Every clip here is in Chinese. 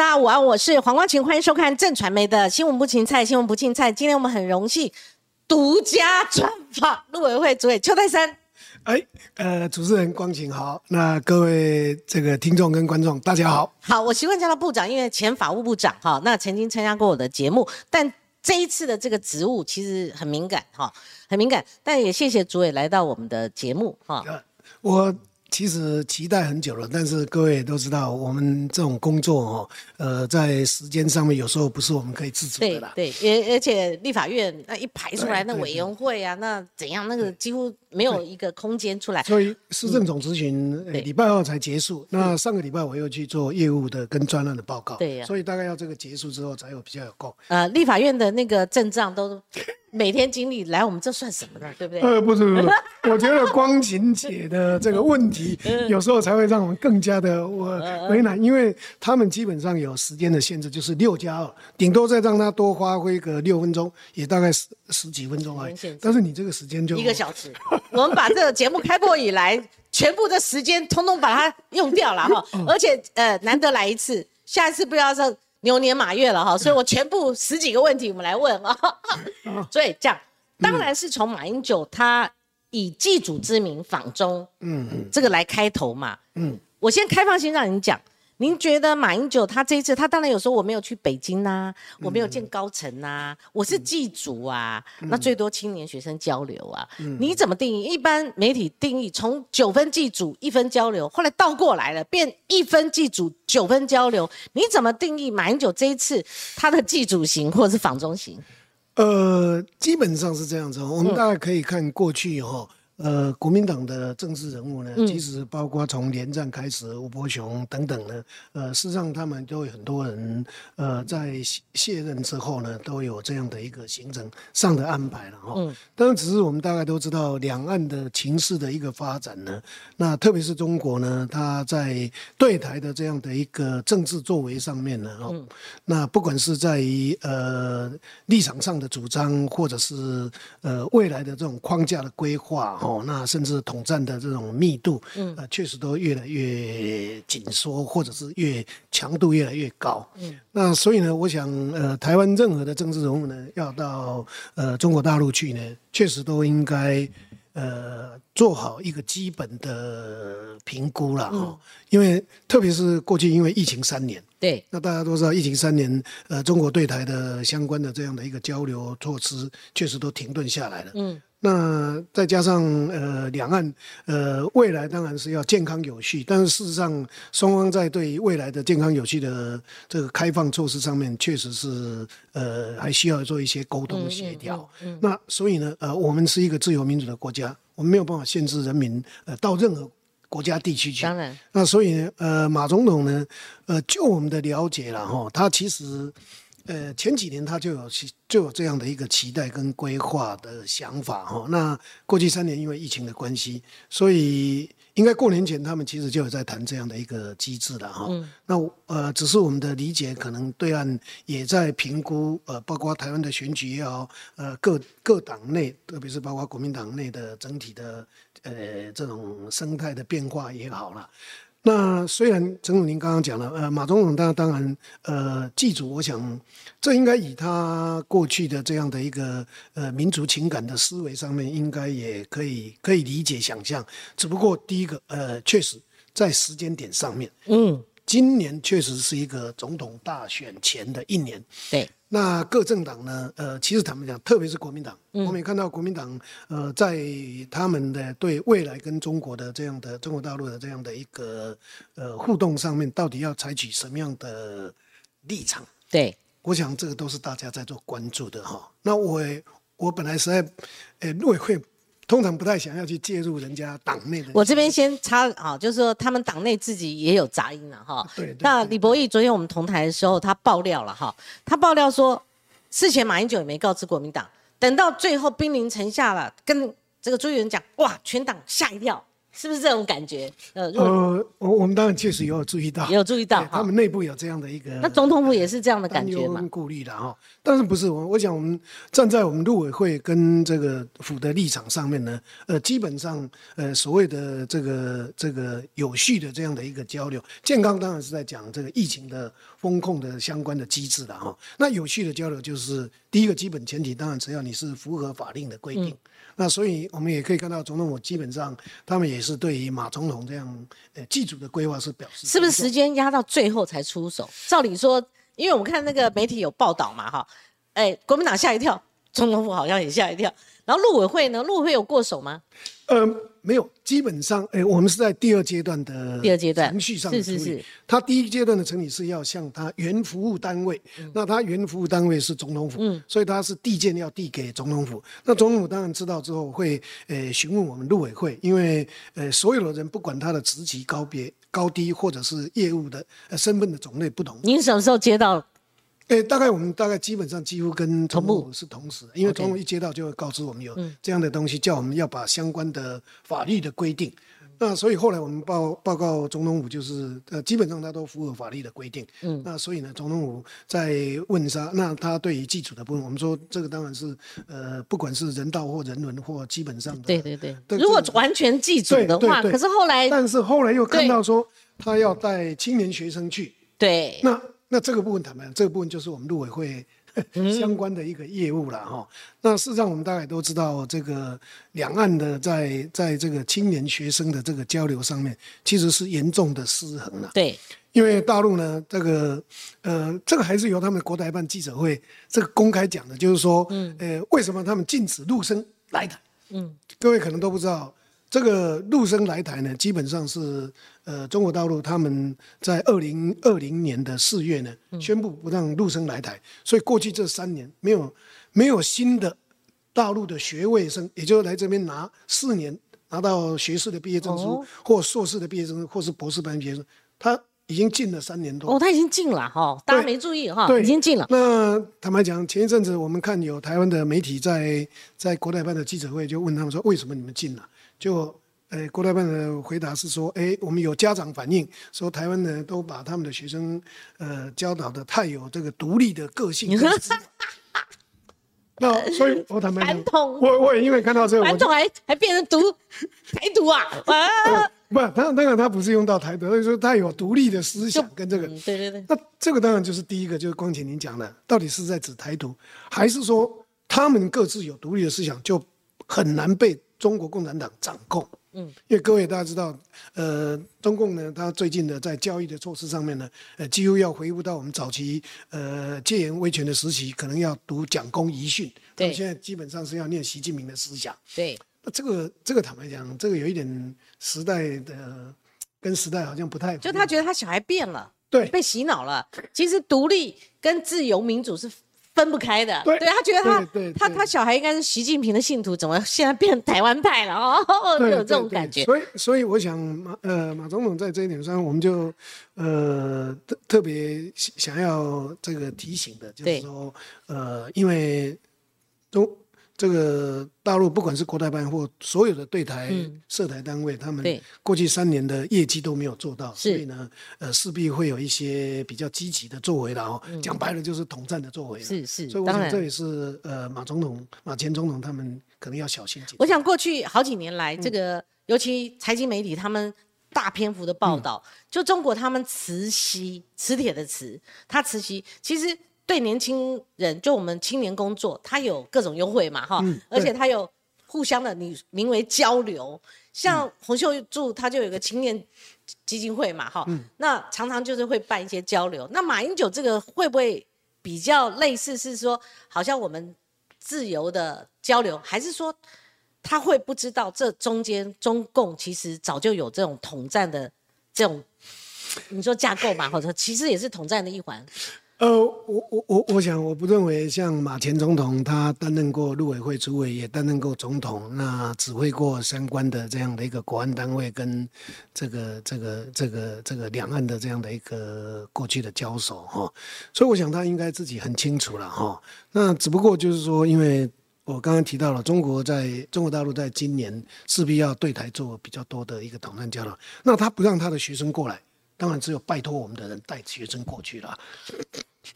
大家午安，我是黄光琴，欢迎收看正传媒的新闻不芹菜，新闻不芹菜。今天我们很荣幸独家专访陆委会主委邱泰山。哎，呃，主持人光晴好，那各位这个听众跟观众大家好。好，我习惯叫他部长，因为前法务部长哈，那曾经参加过我的节目，但这一次的这个职务其实很敏感哈，很敏感。但也谢谢主委来到我们的节目哈。我。其实期待很久了，但是各位都知道，我们这种工作哦，呃，在时间上面有时候不是我们可以自主的啦。对，也而且立法院那一排出来那委员会啊，那怎样那个几乎没有一个空间出来。所以市政总咨询礼拜二才结束，那上个礼拜我又去做业务的跟专案的报告。对呀。所以大概要这个结束之后才有比较有空。呃，立法院的那个阵仗都。每天经历来我们这算什么呢？对不对？呃，不是不是，我觉得光晴姐的这个问题，有时候才会让我们更加的我为难，因为他们基本上有时间的限制，就是六加二，顶多再让他多发挥个六分钟，也大概十十几分钟而已。但是你这个时间就一个小时，我们把这个节目开播以来，全部的时间通通把它用掉了哈，而且呃难得来一次，下一次不要说。牛年马月了哈，所以我全部十几个问题我们来问啊。所以这样，当然是从马英九他以祭祖之名访中，嗯嗯，这个来开头嘛。嗯，我先开放性让你讲。您觉得马英九他这一次，他当然有说我没有去北京呐，我没有见高层呐，我是祭祖啊，那最多青年学生交流啊，你怎么定义？一般媒体定义从九分祭祖一分交流，后来倒过来了，变一分祭祖九分交流，你怎么定义马英九这一次他的祭祖型或者是访中型？呃，基本上是这样子，我们大概可以看过去哈。呃，国民党的政治人物呢，其实包括从连战开始，吴伯雄等等呢，呃，事实上他们都有很多人，呃，在卸任之后呢，都有这样的一个行程上的安排了哈。嗯。当然，只是我们大概都知道两岸的情势的一个发展呢，那特别是中国呢，他在对台的这样的一个政治作为上面呢，哦，那不管是在于呃立场上的主张，或者是呃未来的这种框架的规划哈。哦，那甚至统战的这种密度，嗯，呃，确实都越来越紧缩，或者是越强度越来越高。嗯，那所以呢，我想，呃，台湾任何的政治人物呢，要到呃中国大陆去呢，确实都应该呃做好一个基本的评估了哈。因为特别是过去因为疫情三年，对，那大家都知道疫情三年，呃，中国对台的相关的这样的一个交流措施，确实都停顿下来了。嗯。那再加上呃，两岸呃未来当然是要健康有序，但是事实上双方在对未来的健康有序的这个开放措施上面，确实是呃还需要做一些沟通协调。那所以呢，呃，我们是一个自由民主的国家，我们没有办法限制人民呃到任何国家地区去。当然。那所以呢，呃，马总统呢，呃，就我们的了解了哈，他其实。呃，前几年他就有就有这样的一个期待跟规划的想法哈。那过去三年因为疫情的关系，所以应该过年前他们其实就有在谈这样的一个机制了哈。那呃，只是我们的理解，可能对岸也在评估呃，包括台湾的选举也好，呃，各各党内，特别是包括国民党内的整体的呃这种生态的变化也好了。那虽然陈总您刚刚讲了，呃，马总统他当然，呃，记住，我想这应该以他过去的这样的一个呃民族情感的思维上面，应该也可以可以理解想象。只不过第一个，呃，确实在时间点上面，嗯，今年确实是一个总统大选前的一年，对。那各政党呢？呃，其实坦白讲，特别是国民党，我们也看到国民党，呃，在他们的对未来跟中国的这样的中国大陆的这样的一个呃互动上面，到底要采取什么样的立场？对，我想这个都是大家在做关注的哈。那我我本来实在，呃，陆委会。通常不太想要去介入人家党内的。我这边先插啊，就是说他们党内自己也有杂音了哈。对。那李博义昨天我们同台的时候，他爆料了哈，他爆料说，事前马英九也没告知国民党，等到最后兵临城下了，跟这个朱立伦讲，哇，全党吓一跳，是不是这种感觉？呃，呃，我我们当然确实有注意到，也 有注意到，他们内部有这样的一个。那总统府也是这样的感觉吗？顾虑的哈，但是不是我？我想我们站在我们陆委会跟这个府的立场上面呢，呃，基本上呃所谓的这个这个有序的这样的一个交流，健康当然是在讲这个疫情的风控的相关的机制的哈。那有序的交流就是第一个基本前提，当然只要你是符合法令的规定。那所以，我们也可以看到，总统府基本上他们也是对于马总统这样呃祭祖的规划是表示，是不是时间压到最后才出手？照理说，因为我们看那个媒体有报道嘛，哈，哎，国民党吓一跳，总统府好像也吓一跳，然后陆委会呢，陆委会有过手吗？嗯，没有，基本上，哎，我们是在第二阶段的第二阶段程序上的是是是。他第一阶段的成立是要向他原服务单位，那他原服务单位是总统府，嗯，所以他是递件要递给总统府。那总统府当然知道之后会，呃，询问我们陆委会，因为，呃，所有的人不管他的职级高别高低，或者是业务的呃身份的种类不同。您什么时候接到？诶，大概我们大概基本上几乎跟总统府是同时，因为总统一接到就会告知我们有这样的东西，叫我们要把相关的法律的规定。那所以后来我们报报告总统府，就是呃，基本上他都符合法律的规定。嗯，那所以呢，总统府在问他，那他对于基础的部分，我们说这个当然是呃，不管是人道或人伦或基本上的。对对对。如果完全记住的话，可是后来，但是后来又看到说他要带青年学生去。对。那。那这个部分坦白讲，这个部分就是我们陆委会相关的一个业务了哈。那事实上，我们大概都知道，这个两岸的在在这个青年学生的这个交流上面，其实是严重的失衡了。对，因为大陆呢，这个呃，这个还是由他们国台办记者会这个公开讲的，就是说，嗯，呃，为什么他们禁止陆生来台？嗯，各位可能都不知道。这个陆生来台呢，基本上是呃中国大陆他们在二零二零年的四月呢宣布不让陆生来台，所以过去这三年没有没有新的大陆的学位生，也就是来这边拿四年拿到学士的毕业证书或硕士的毕业证书或是博士班毕业证，他已经禁了三年多。哦，他已经禁了哈，大家没注意哈，已经禁了。那坦白讲，前一阵子我们看有台湾的媒体在在国台办的记者会就问他们说，为什么你们禁了？就，呃，国台办的回答是说，哎，我们有家长反映说，台湾人都把他们的学生，呃，教导的太有这个独立的个性。那所以，我坦白讲，我我也因为看到这个，传统还还变成独台独啊？啊，不，他当然他不是用到台独，所以说他有独立的思想跟这个。对对对。那这个当然就是第一个，就是光前您讲的，到底是在指台独，还是说他们各自有独立的思想，就很难被。中国共产党掌控，嗯，因为各位大家知道，呃，中共呢，他最近的在教育的措施上面呢，呃，几乎要回复到我们早期呃戒严威权的时期，可能要读蒋公遗训，对，现在基本上是要念习近平的思想，对，那这个这个坦白讲，这个有一点时代的跟时代好像不太，就他觉得他小孩变了，对，被洗脑了，其实独立跟自由民主是。分不开的，对他觉得他他他小孩应该是习近平的信徒，怎么现在变台湾派了 哦？就有这种感觉。所以所以我想马呃马总统在这一点上，我们就呃特特别想要这个提醒的，就是说呃因为中。这个大陆不管是国台办或所有的对台涉台单位，他们过去三年的业绩都没有做到，所以呢，呃，势必会有一些比较积极的作为了哦。讲白了就是统战的作为。是是，所以我想这也是呃马总统、马前总统他们可能要小心。我想过去好几年来，这个尤其财经媒体他们大篇幅的报道，就中国他们磁吸磁铁的磁，它磁吸其实。对年轻人，就我们青年工作，他有各种优惠嘛，哈，而且他有互相的你名为交流，像洪秀柱他就有个青年基金会嘛，哈，那常常就是会办一些交流。那马英九这个会不会比较类似？是说好像我们自由的交流，还是说他会不知道这中间中共其实早就有这种统战的这种你说架构嘛，或者其实也是统战的一环。呃，我我我我想，我不认为像马前总统，他担任过陆委会主委，也担任过总统，那指挥过相关的这样的一个国安单位跟这个这个这个这个两岸的这样的一个过去的交手哈，所以我想他应该自己很清楚了哈。那只不过就是说，因为。我刚刚提到了，中国在中国大陆在今年势必要对台做比较多的一个统战交流，那他不让他的学生过来，当然只有拜托我们的人带学生过去了。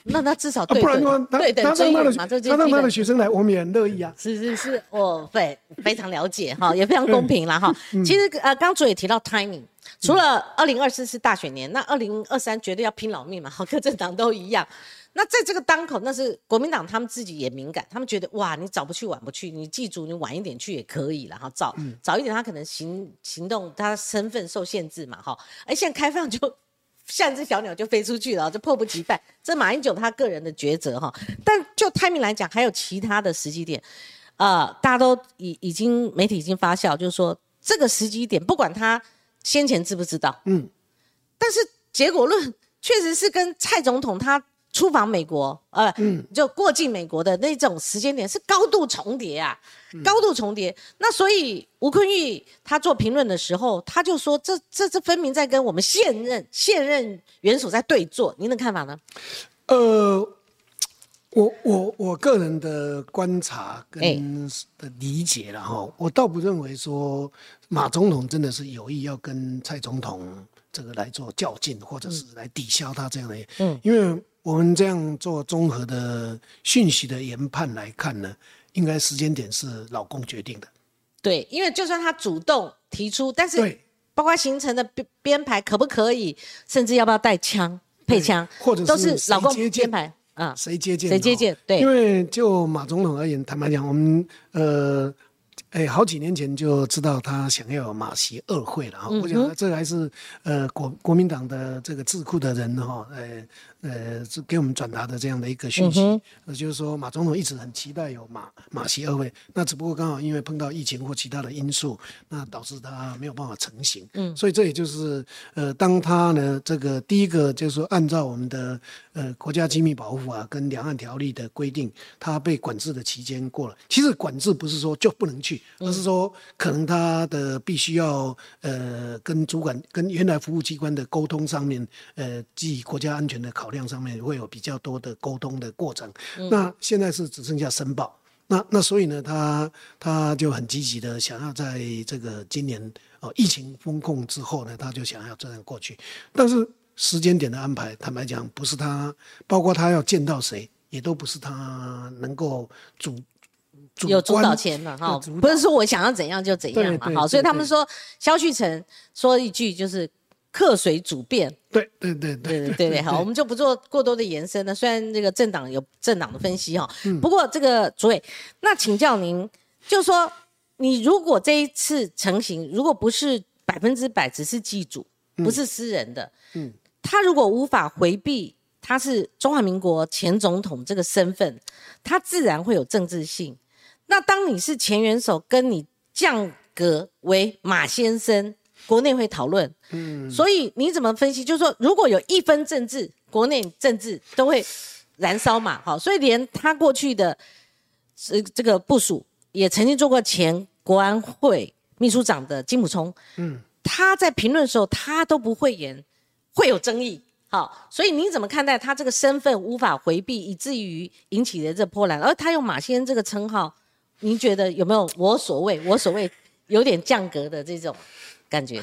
那他至少啊，对不然的话，他对等他让他的他让他的的学生来，我们也很乐意啊。是是是，我非非常了解哈，也非常公平了哈。其实呃，刚主也提到 timing，除了二零二四是大选年，那二零二三绝对要拼老命嘛，好，各政党都一样。那在这个当口，那是国民党他们自己也敏感，他们觉得哇，你早不去晚不去，你记住你晚一点去也可以了哈，早早一点他可能行行动他身份受限制嘛哈，哎现在开放就像只小鸟就飞出去了，就迫不及待。这马英九他个人的抉择哈，但就 timing 来讲，还有其他的时机点，呃，大家都已已经媒体已经发酵，就是说这个时机点，不管他先前知不知道，嗯，但是结果论确实是跟蔡总统他出访美国，呃，就过境美国的那种时间点是高度重叠啊，高度重叠。那所以吴坤玉他做评论的时候，他就说这这这分明在跟我们现任现任元首在对坐，您的看法呢？呃，我我我个人的观察跟哎。的理解了哈，我倒不认为说马总统真的是有意要跟蔡总统这个来做较劲，或者是来抵消他这样的，嗯，因为我们这样做综合的讯息的研判来看呢，应该时间点是老公决定的，对，因为就算他主动提出，但是，包括行程的编编排可不可以，甚至要不要带枪配枪，或者都是老公编排啊。谁接见？谁接见对因为就马总统而言，坦白讲，我们呃，哎，好几年前就知道他想要马习二会了哈。嗯我想这还是呃国国民党的这个智库的人哈，呃呃，是给我们转达的这样的一个讯息，嗯呃就是说马总统一直很期待有马马习二会，那只不过刚好因为碰到疫情或其他的因素，那导致他没有办法成型。嗯，所以这也就是呃，当他呢这个第一个就是说按照我们的呃国家机密保护法跟两岸条例的规定，他被管制的期间过了。其实管制不是说就不能去，而是说可能他的必须要呃跟主管跟原来服务机关的沟通上面，呃，基于国家安全的考量上面会有比较多的沟通的过程。那现在是只剩下申报。那那所以呢，他他就很积极的想要在这个今年哦疫情封控之后呢，他就想要这样过去，但是时间点的安排，坦白讲，不是他，包括他要见到谁，也都不是他能够主主有主导权了哈，不是说我想要怎样就怎样嘛，好，所以他们说，萧旭成说一句就是客随主便，对对对对对对对，好，我们就不做过多的延伸了。虽然这个政党有政党的分析哈，不过这个主委，那请教您，就说你如果这一次成型，如果不是百分之百只是祭主，不是私人的，嗯，他如果无法回避他是中华民国前总统这个身份，他自然会有政治性。那当你是前元首，跟你降格为马先生，国内会讨论。嗯，所以你怎么分析？就是说，如果有一分政治，国内政治都会燃烧嘛。好，所以连他过去的这这个部署，也曾经做过前国安会秘书长的金普聪。嗯，他在评论的时候，他都不会言，会有争议。好，所以你怎么看待他这个身份无法回避，以至于引起的这波澜？而他用马先生这个称号，您觉得有没有我所谓我所谓有点降格的这种感觉？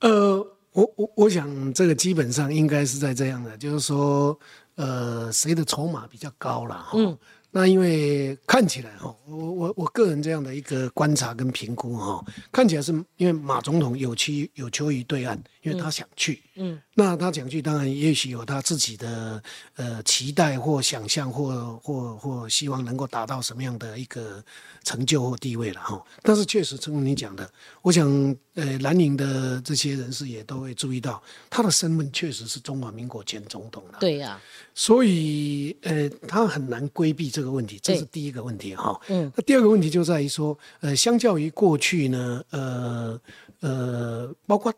呃，我我我想这个基本上应该是在这样的，就是说，呃，谁的筹码比较高了哈。嗯。那因为看起来哈，我我我个人这样的一个观察跟评估哈，看起来是因为马总统有求有求于对岸，因为他想去。嗯。那他讲句，当然也许有他自己的呃期待或想象或或或希望能够达到什么样的一个成就或地位了哈。但是确实，正如你讲的，我想呃蓝营的这些人士也都会注意到，他的身份确实是中华民国前总统了。对呀、所以呃他很难规避这个问题，这是第一个问题哈。嗯。那第二个问题就在于说，呃，相较于过去呢，呃呃，包括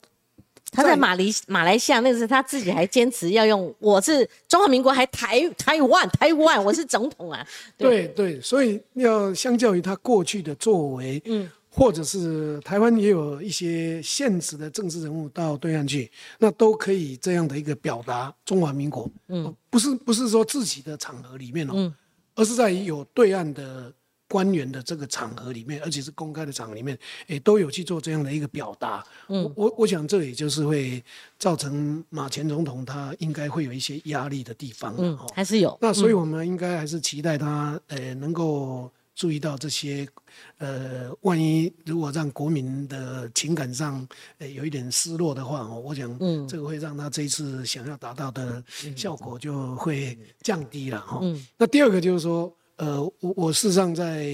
他在马来马来西亚那个时候，他自己还坚持要用我是中华民国，还台台湾台湾，我是总统啊。对。对，所以要相较于他过去的作为，嗯，或者是台湾也有一些现职的政治人物到对岸去，那都可以这样的一个表达中华民国，嗯，不是不是说自己的场合里面哦，嗯。而是在于有对岸的官员的这个场合里面，而且是公开的场合里面，也，都有去做这样的一个表达。嗯，我我我想这也就是会造成马前总统他应该会有一些压力的地方。嗯，还是有。那所以我们应该还是期待他，呃，能够。注意到这些，呃，万一如果让国民的情感上呃有一点失落的话哦，我想，嗯，这个会让他这一次想要达到的效果就会降低了哈。那第二个就是说，呃，我我事实上在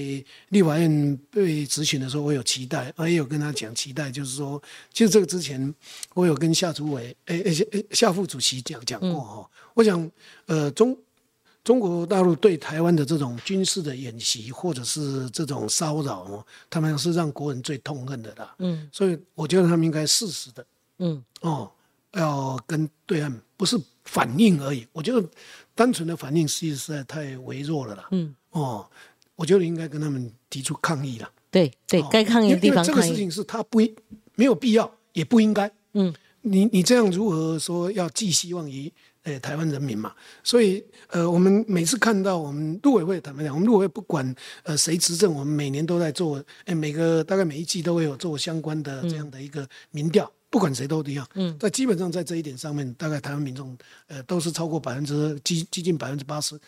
立法院被执行的时候，我有期待，我也有跟他讲期待，就是说，其实这个之前我有跟夏主委，诶诶夏副主席讲讲过哈。我想，呃，中。中国大陆对台湾的这种军事的演习，或者是这种骚扰，他们是让国人最痛恨的啦。嗯，所以我觉得他们应该适时的，嗯，哦，要跟对岸不是反应而已。我觉得单纯的反应实在太微弱了啦。嗯，哦，我觉得应该跟他们提出抗议了。对对，该抗议的地方这个事情是他不没有必要，也不应该。嗯，你你这样如何说要寄希望于？诶，台湾人民嘛，所以呃，我们每次看到我们陆委会坦白讲，我们陆委会不管呃谁执政，我们每年都在做，诶，每个大概每一季都会有做相关的这样的一个民调，不管谁都一样。嗯，在基本上在这一点上面，大概台湾民众呃都是超过百分之接接近百分之八十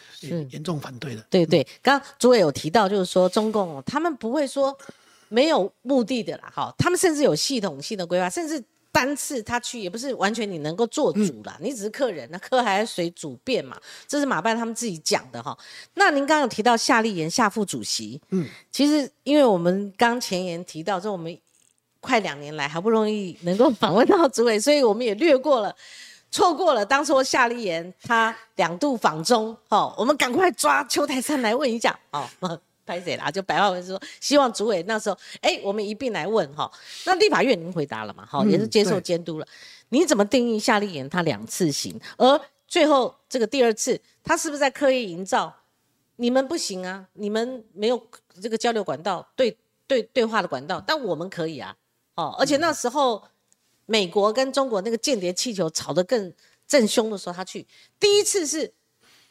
严重反对的。对对，刚刚朱委有提到，就是说中共他们不会说没有目的的啦，哈，他们甚至有系统性的规划，甚至。单次他去也不是完全你能够做主啦，你只是客人，那客还是随主便嘛，这是马办他们自己讲的哈。那您刚刚有提到夏立言夏副主席，嗯，其实因为我们刚前言提到，这我们快两年来好不容易能够访问到主委，所以我们也略过了，错过了当初夏立言他两度访中，哈，我们赶快抓邱台山来问一下，哦。拍谁啦？就白话文说，希望主委那时候，哎，我们一并来问哈。那立法院您回答了嘛？好，也是接受监督了。你怎么定义夏立言他两次行，而最后这个第二次，他是不是在刻意营造？你们不行啊，你们没有这个交流管道，对对对话的管道，但我们可以啊。哦，而且那时候美国跟中国那个间谍气球吵得更正凶的时候，他去第一次是。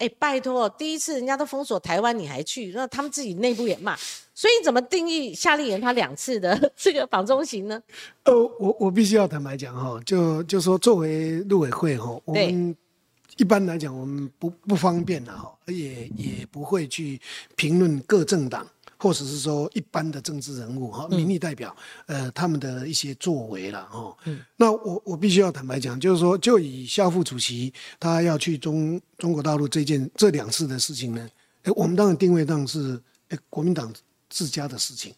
哎，拜托，第一次人家都封锁台湾，你还去？那他们自己内部也骂，所以你怎么定义夏立言他两次的 这个访中行呢？呃，我我必须要坦白讲哈，就就说作为陆委会哈，我们一般来讲我们不不方便的哈，也也不会去评论各政党。或者是说一般的政治人物哈，民意代表，呃，他们的一些作为了哈。那我我必须要坦白讲，就是说，就以夏副主席他要去中中国大陆这件这两次的事情呢，哎，我们当然定位上是哎国民党自家的事情，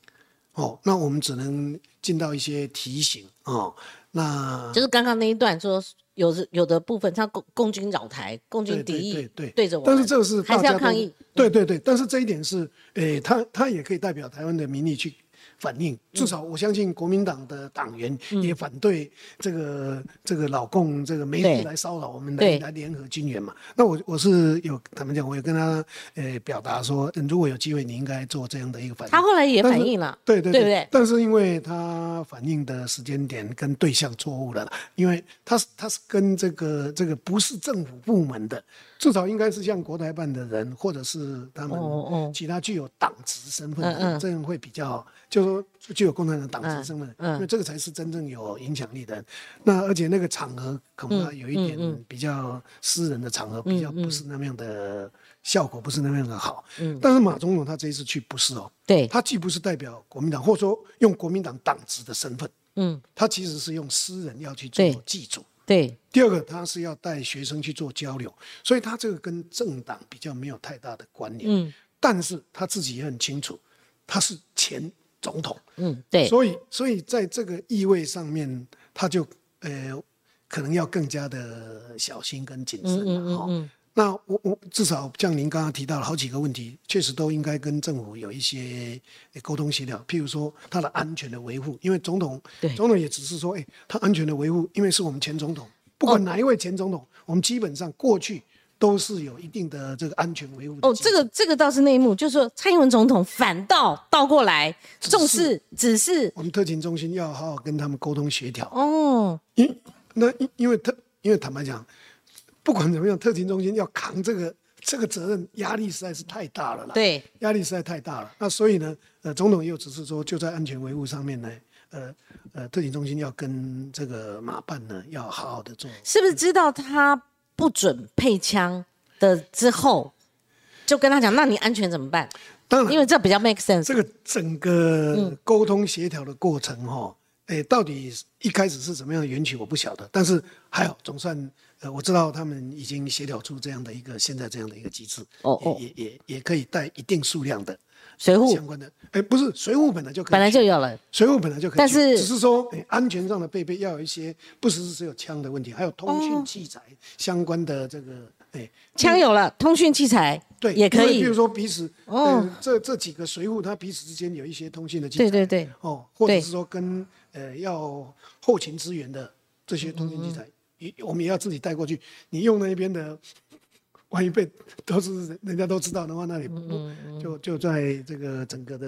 哦，那我们只能尽到一些提醒哦。那就是刚刚那一段说。有的有的部分，像共共军扰台，共军敌意，对对对着我，但是这个是还是要抗议，对对对，但是这一点是，诶，他他也可以代表台湾的民意去。反应至少，我相信国民党的党员也反对这个这个老共这个媒体来骚扰我们来来联合军援嘛。那我我是有他们讲，我有跟他呃表达说，如果有机会，你应该做这样的一个反应。他后来也反应了，对对对对。但是因为他反应的时间点跟对象错误了，因为他是他是跟这个这个不是政府部门的。至少应该是像国台办的人，或者是他们其他具有党职身份的，这样会比较，就说具有共产党党职身份，因为这个才是真正有影响力的。那而且那个场合恐怕有一点比较私人的场合，比较不是那么样的效果，不是那么样的好。但是马总统他这一次去不是哦，对，他既不是代表国民党，或者说用国民党党职的身份，嗯，他其实是用私人要去做祭祖。对，第二个他是要带学生去做交流，所以他这个跟政党比较没有太大的关联。嗯，但是他自己也很清楚，他是前总统。嗯，对，所以所以在这个意味上面，他就呃可能要更加的小心跟谨慎了哈。那我我至少像您刚刚提到了好几个问题，确实都应该跟政府有一些沟通协调。譬如说他的安全的维护，因为总统总统也只是说，哎，他安全的维护，因为是我们前总统，不管哪一位前总统，我们基本上过去都是有一定的这个安全维护。哦，这个这个倒是内幕，就是说蔡英文总统反倒倒过来重视，只是我们特勤中心要好好跟他们沟通协调。哦，因那因因为特因为坦白讲。不管怎么样，特勤中心要扛这个这个责任压力实在是太大了啦。对，压力实在太大了。那所以呢，呃，总统也有指示说，就在安全维护上面呢，呃呃，特警中心要跟这个马办呢，要好好的做。是不是知道他不准配枪的之后，就跟他讲，那你安全怎么办？当然，因为这比较 make sense。这个整个沟通协调的过程哈，哎、到底一开始是怎么样的缘起，我不晓得。但是还好，总算呃，我知道他们已经协调出这样的一个现在这样的一个机制，哦哦也也也也可以带一定数量的水户相关的。哎、不是水务本来就可以，本来就有了，水务本来就可以，但是只是说、哎安全上的配备要有一些，不只是只有枪的问题，还有通讯器材相关的这个哎。枪有了，通讯器材对，也可以比如。说彼此，哦呃，这这几个水务，它彼此之间有一些通讯的器材，对对对，哦，或者是说跟呃要后勤支援的这些通讯器材，也、我们也要自己带过去。你用那边的，万一被都是人人家都知道的话，那你不、就就在这个整个的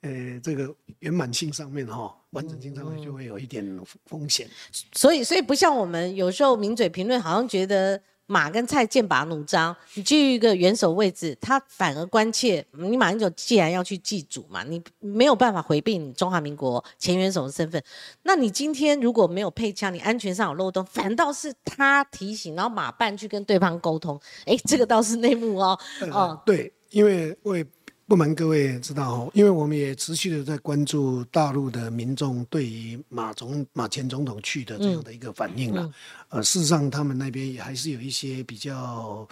呃这个圆满性上面哈、完整性上面就会有一点风险。所以，所以不像我们有时候名嘴评论，好像觉得马跟蔡剑拔弩张。你居于一个元首位置，他反而关切你马英九既然要去祭祖嘛，你没有办法回避你中华民国前元首的身份。那你今天如果没有配枪，你安全上有漏洞，反倒是他提醒，然后马办去跟对方沟通。哎，这个倒是内幕哦。呃哦，对，因为我也不瞒各位知道哦，因为我们也持续的在关注大陆的民众对于马总马前总统去的这样的一个反应了。呃，事实上他们那边也还是有一些比较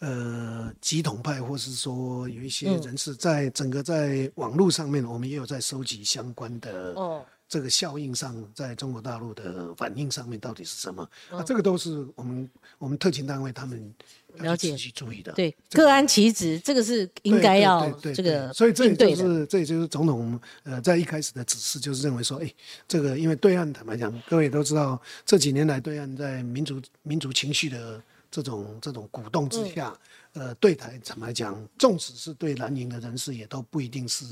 呃极统派，或是说有一些人士在整个在网络上面，我们也有在收集相关的。哦，这个效应上，在中国大陆的反应上面到底是什么？嗯啊，这个都是我们我们特勤单位他们要了解去仔细注意的。对，各安其职，这个是应该要这个所以这也。就是这也就是总统呃在一开始的指示，就是认为说，哎，这个因为对岸坦白讲，各位也都知道，这几年来对岸在民族民族情绪的这种这种鼓动之下，呃，对台坦白讲，纵使是对蓝营的人士，也都不一定是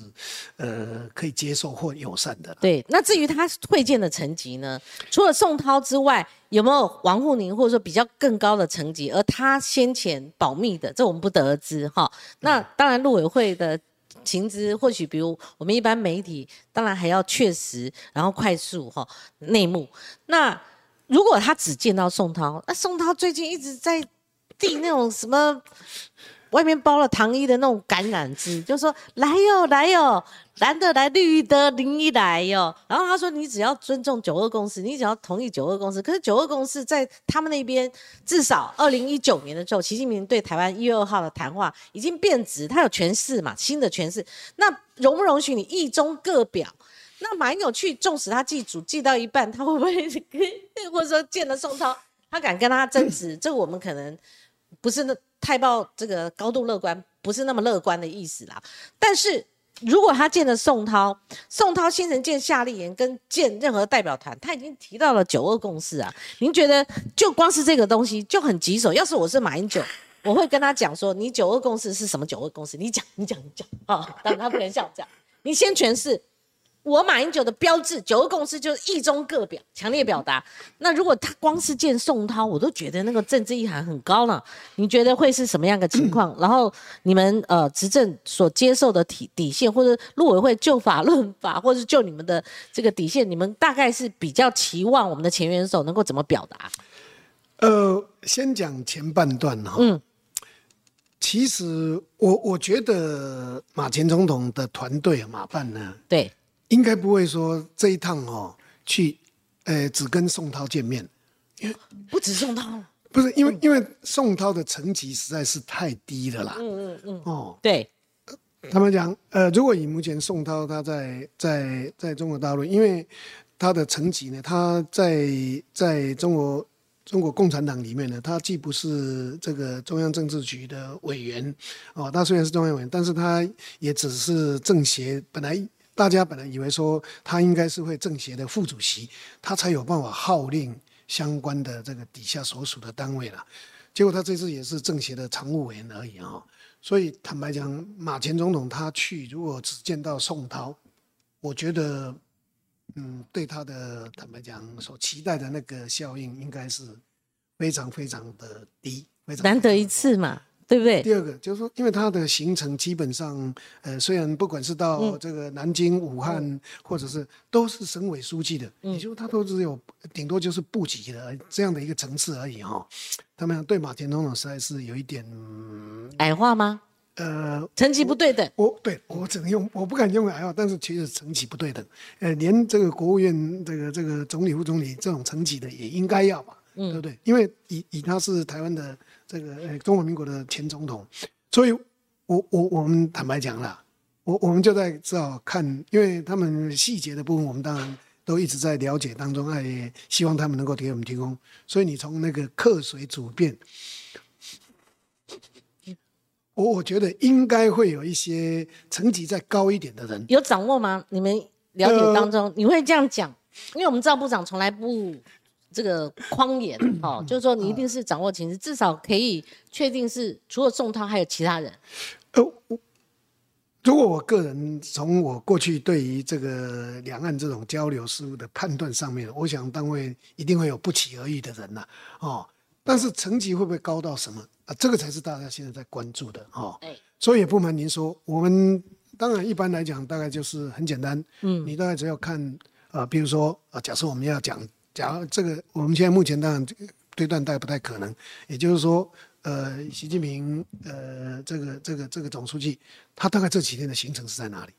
呃可以接受或友善的。对，那至于他会见的层级呢？除了宋涛之外，有没有王沪宁或者说比较更高的层级？而他先前保密的，这我们不得而知哈。那当然，陆委会的情资，或许比如我们一般媒体，当然还要确实，然后快速哈内幕。那如果他只见到宋涛，那宋涛最近一直在递那种什么外面包了糖衣的那种橄榄枝，就说来哟来哟，蓝的来绿的林一来哟。然后他说你只要尊重九二共识，你只要同意九二共识。可是九二共识在他们那边，至少二零一九年的时候，习近平对台湾一月二号的谈话已经变质，他有诠释嘛，新的诠释。那容不容许你意中各表？那马英九去，纵使他祭祖祭到一半，他会不会 或者说见了宋涛，他敢跟他争执？这个我们可能不是那太抱这个高度乐观，不是那么乐观的意思啦。但是如果他见了宋涛，宋涛先生见夏立言跟见任何代表团，他已经提到了九二共识啊。您觉得就光是这个东西就很棘手？要是我是马英九，我会跟他讲说，你九二共识是什么？九二共识，你讲，你讲，你讲啊！当然他不能像我这样，你先诠释。我马英九的标志九二共识就是意中各表，强烈表达。那如果他光是见宋涛，我都觉得那个政治意涵很高了。你觉得会是什么样的情况？然后你们呃执政所接受的底底线，或者陆委会就法论法，或者就你们的这个底线，你们大概是比较期望我们的前元首能够怎么表达？呃，先讲前半段哈。嗯。其实我我觉得马前总统的团队马办呢，对，应该不会说这一趟哦去，呃，只跟宋涛见面，因为不止宋涛，不是因为、因为宋涛的层级实在是太低了啦。嗯嗯嗯，哦，对，他们讲，呃，如果以目前宋涛他在在在中国大陆，因为他的层级呢，他在在中国中国共产党里面呢，他既不是这个中央政治局的委员，哦，他虽然是中央委员，但是他也只是政协，本来大家本来以为说他应该是会政协的副主席，他才有办法号令相关的这个底下所属的单位了。结果他这次也是政协的常务委员而已啊、所以坦白讲，马前总统他去如果只见到宋涛，我觉得，嗯，对他的坦白讲所期待的那个效应，应该是非常非常的低，非常难得一次嘛。对不对？第二个就是说，因为它的行程基本上，呃，虽然不管是到这个南京、武汉，或者是都是省委书记的，也就是它都只有顶多就是部级的这样的一个层次而已哈。他们对马田总统实在是有一点矮化吗？呃，层级不对等。我对我只能用，我不敢用矮化，但是其实层级不对等。呃，连这个国务院这个这个总理、副总理这种层级的也应该要吧？对不对？因为以以他是台湾的这个呃中华民国的前总统，所以我我我们坦白讲啦，我我们就在只好看，因为他们细节的部分，我们当然都一直在了解当中，哎，希望他们能够给我们提供。所以你从那个客水主变，我我觉得应该会有一些层级再高一点的人有掌握吗？你们了解当中，你会这样讲？因为我们赵部长从来不。这个框言 哦，就是说你一定是掌握情势，至少可以确定是除了宋涛还有其他人。呃，我如果我个人从我过去对于这个两岸这种交流事务的判断上面，我想单位一定会有不期而遇的人呐，哦，但是层级会不会高到什么啊？这个才是大家现在在关注的哦。所以也不瞒您说，我们当然一般来讲大概就是很简单，嗯，你大概只要看啊，比如说啊，假设我们要讲。假如这个，我们现在目前当然推断大概不太可能。也就是说，呃，习近平，呃，这个这个这个总书记，他大概这几天的行程是在哪里？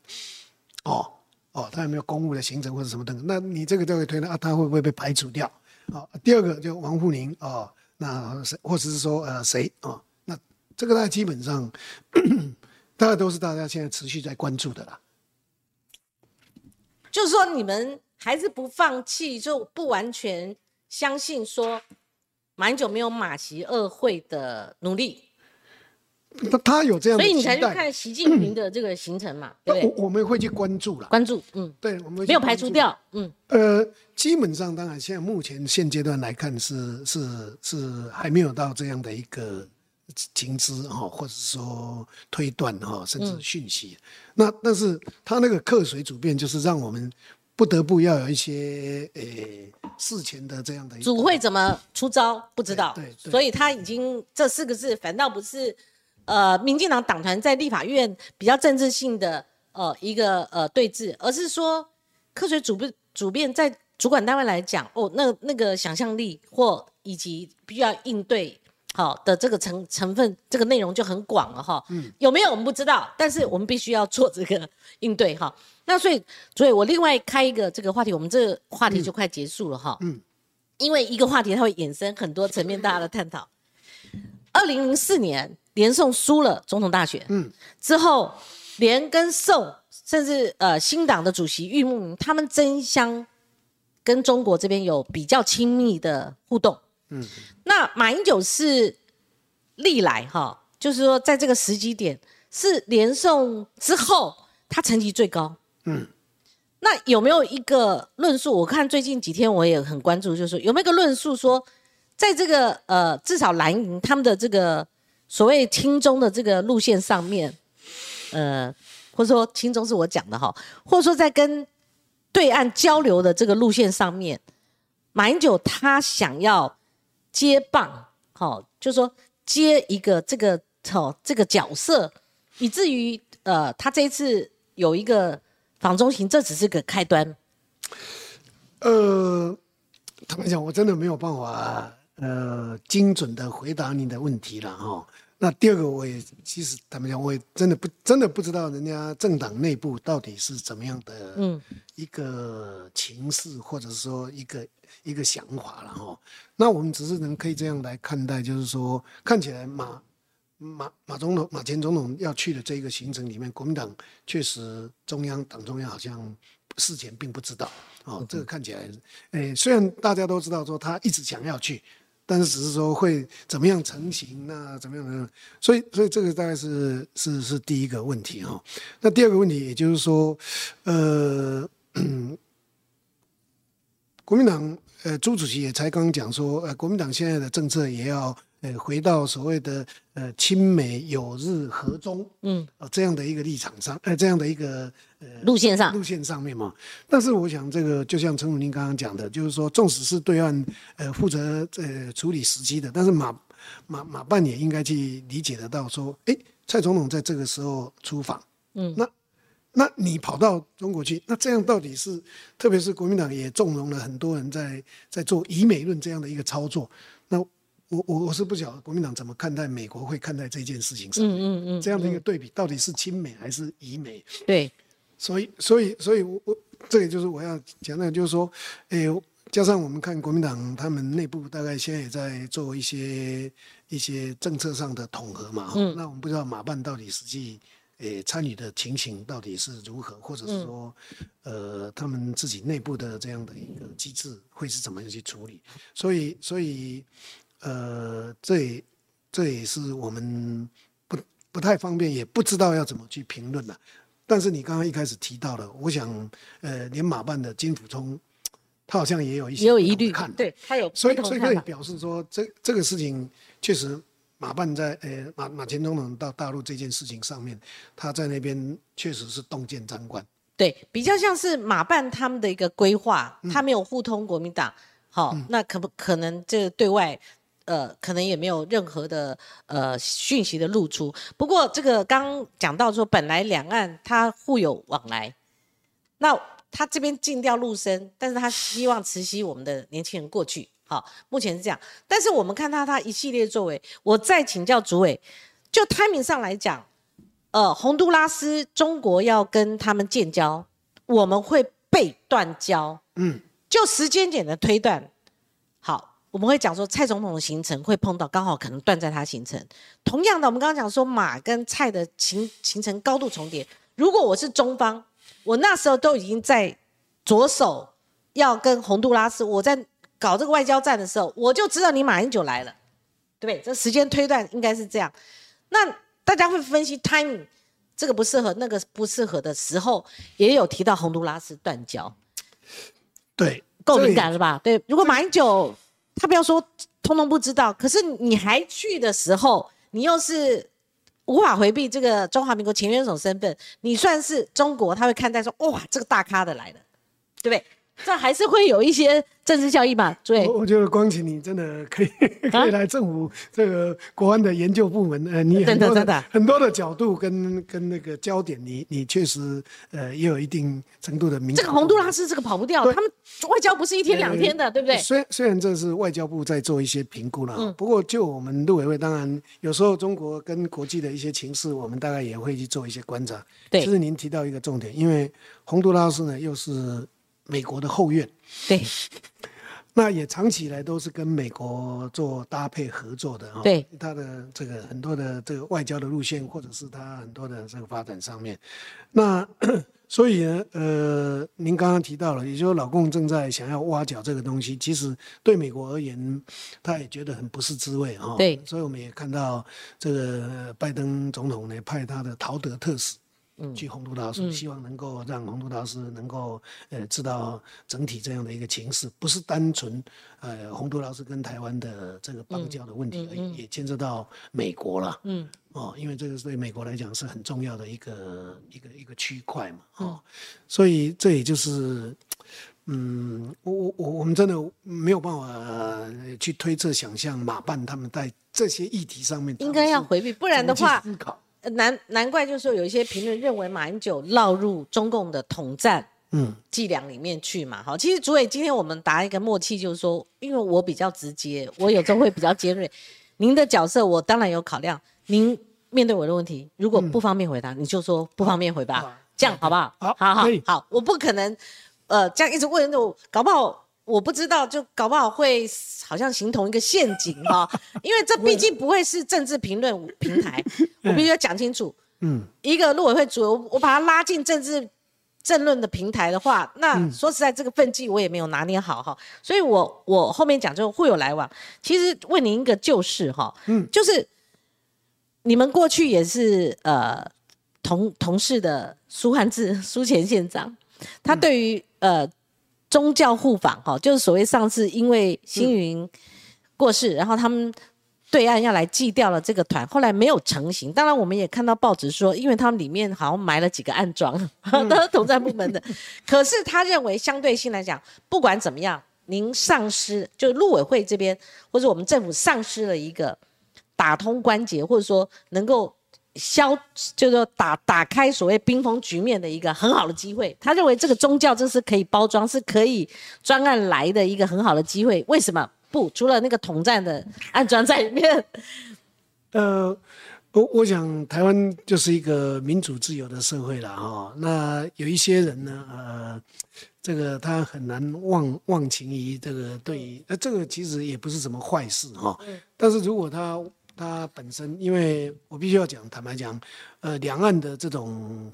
哦哦，他有没有公务的行程或者什么等等？那你这个就会推断啊，他会不会被排除掉？啊，第二个就王沪宁啊，那谁或者是说呃谁啊？那这个大家基本上 大概都是大家现在持续在关注的啦。就是说你们。还是不放弃，就不完全相信说马英九没有马习二会的努力。那他有这样，所以你才去看习近平的这个行程嘛，对不对？我我们会去关注了，关注，嗯，对，我们没有排除掉，嗯，呃，基本上当然现在目前现阶段来看是是是还没有到这样的一个情资哈，或者说推断哈，甚至讯息。那但是他那个客水主变就是让我们。不得不要有一些诶事前的这样的主会怎么出招不知道，对，所以他已经这四个字反倒不是呃民进党党团在立法院比较政治性的呃一个呃对峙，而是说科学主编主编在主管单位来讲哦，那那个想象力或以及必须要应对好的这个成成分这个内容就很广了哈，嗯，有没有我们不知道，但是我们必须要做这个应对哈。那所以，所以我另外开一个这个话题，我们这个话题就快结束了哈。嗯，因为一个话题它会衍生很多层面大家的探讨。二零零四年，连宋输了总统大选，嗯，之后连跟宋，甚至呃新党的主席玉木明，他们争相跟中国这边有比较亲密的互动。嗯，那马英九是历来哈，就是说在这个时机点是连宋之后，他成绩最高。嗯，那有没有一个论述？我看最近几天我也很关注，就是有没有一个论述说，在这个呃至少蓝营他们的这个所谓亲中的这个路线上面，呃，或者说亲中是我讲的哈，或者说在跟对岸交流的这个路线上面，马英九他想要接棒，好，就说接一个这个好这个角色，以至于呃他这一次有一个。访中行，这只是个开端。呃，坦白讲，我真的没有办法呃精准的回答你的问题了哈。那第二个，我也其实坦白讲，我也真的不真的不知道人家政党内部到底是怎么样的嗯一个情势，或者说一个一个想法了哈。那我们只是能可以这样来看待，就是说看起来马。马马总统、马前总统要去的这一个行程里面，国民党确实中央党中央好像事前并不知道哦。这个看起来，诶，虽然大家都知道说他一直想要去，但是只是说会怎么样成型，那怎么样的？所以，所以这个大概是是是第一个问题哈。那第二个问题，也就是说，呃，国民党呃朱主席也才刚刚讲说，呃，国民党现在的政策也要。呃，回到所谓的呃亲美友日和中，嗯，呃这样的一个立场上，呃这样的一个呃路线上，路线上面嘛。但是我想，这个就像陈武林刚刚讲的，就是说，纵使是对岸呃负责呃处理时机的，但是马马马办也应该去理解得到，说，哎，蔡总统在这个时候出访，嗯，那那你跑到中国去，那这样到底是，特别是国民党也纵容了很多人在在做以美论这样的一个操作，那我我我是不晓得国民党怎么看待美国会看待这件事情上，嗯嗯嗯，这样的一个对比到底是亲美还是以美？对，所以所以所以我我这个就是我要讲的，就是说，哎。加上我们看国民党，他们内部大概现在也在做一些一些政策上的统合嘛。嗯。那我们不知道马办到底实际诶参与的情形到底是如何，或者是说，呃，他们自己内部的这样的一个机制会是怎么样去处理？所以，所以，呃，这这也是我们不不太方便，也不知道要怎么去评论了。但是你刚刚一开始提到了，我想，呃，连马办的金辅聪。他好像也有一些也有疑虑，看对他有，所以所以可以表示说，这这个事情确实马办在呃马马前总统到大陆这件事情上面，他在那边确实是洞见张冠，对，比较像是马办他们的一个规划，他没有互通国民党，好，那可不可能这对外呃可能也没有任何的呃讯息的露出。不过这个刚讲到说，本来两岸他互有往来，那。他这边禁掉陆生，但是他希望慈禧我们的年轻人过去。好，目前是这样。但是我们看到他一系列作为，我再请教主委，就 timing 上来讲，呃，洪都拉斯中国要跟他们建交，我们会被断交。嗯，就时间点的推断，好，我们会讲说蔡总统的行程会碰到，刚好可能断在他行程。同样的，我们刚刚讲说马跟蔡的行行程高度重叠，如果我是中方。我那时候都已经在着手要跟洪都拉斯，我在搞这个外交战的时候，我就知道你马英九来了，对不对？这时间推断应该是这样。那大家会分析 timing，这个不适合，那个不适合的时候，也有提到洪都拉斯断交。对，够敏感了吧？对，如果马英九他不要说通通不知道，可是你还去的时候，你又是。无法回避这个中华民国前元首身份，你算是中国，他会看待说，哇，这个大咖的来了，对不对？这还是会有一些政治效益吧？对，我觉得光启你真的可以 可以来政府这个国安的研究部门，呃，你很多的很多的角度跟跟那个焦点，你你确实呃也有一定程度的明。这个洪都拉斯这个跑不掉，他们外交不是一天两天的，对不对？虽虽然这是外交部在做一些评估了，不过就我们陆委会，当然有时候中国跟国际的一些情势，我们大概也会去做一些观察。对，就是您提到一个重点，因为洪都拉斯呢又是。美国的后院，对，那也长期以来都是跟美国做搭配合作的啊。对，他的这个很多的这个外交的路线，或者是他很多的这个发展上面，那 所以呢，呃，您刚刚提到了，也就是老共正在想要挖角这个东西，其实对美国而言，他也觉得很不是滋味啊。对，所以我们也看到这个拜登总统呢，派他的陶德特使。去洪都拉斯，希望能够让洪都拉斯能够呃知道整体这样的一个情势，不是单纯呃洪都拉斯跟台湾的这个邦交的问题而已，也牵涉到美国了。嗯，哦，因为这个对美国来讲是很重要的一个一个一个区块嘛。哦，所以这也就是，嗯，我我我我们真的没有办法去推测想象马办他们在这些议题上面应该要回避，不然的话。思考。难难怪，就是说有一些评论认为马英九落入中共的统战嗯伎俩里面去嘛。好，其实主委今天我们答一个默契，就是说，因为我比较直接，我有时候会比较尖锐。您的角色我当然有考量，您面对我的问题，如果不方便回答，你就说不方便回答，这样好不好？好，好好好，我不可能呃这样一直问，我搞不好。我不知道，就搞不好会好像形同一个陷阱哈，因为这毕竟不会是政治评论 平台，我必须要讲清楚。嗯，一个陆委会主，我我把他拉进政治政论的平台的话，那说实在，这个分际我也没有拿捏好哈，所以我我后面讲就会有来往。其实问您一个旧事哈，嗯，就是你们过去也是呃同同事的苏汉志苏前县长，他对于呃。宗教互访，哈，就是所谓上次因为星云过世，然后他们对岸要来祭掉了这个团，后来没有成型。当然，我们也看到报纸说，因为他们里面好像埋了几个暗桩，都是统战部门的。可是他认为，相对性来讲，不管怎么样，您丧失，就陆委会这边或者我们政府丧失了一个打通关节，或者说能够消，就是说打打开所谓冰封局面的一个很好的机会。他认为这个宗教这是可以包装，是可以专案来的一个很好的机会。为什么不？除了那个统战的安装在里面，呃。我我想台湾就是一个民主自由的社会了哈。那有一些人呢，呃，这个他很难忘忘情于这个对于，呃，这个其实也不是什么坏事哈。但是如果他他本身，因为我必须要讲，坦白讲，呃，两岸的这种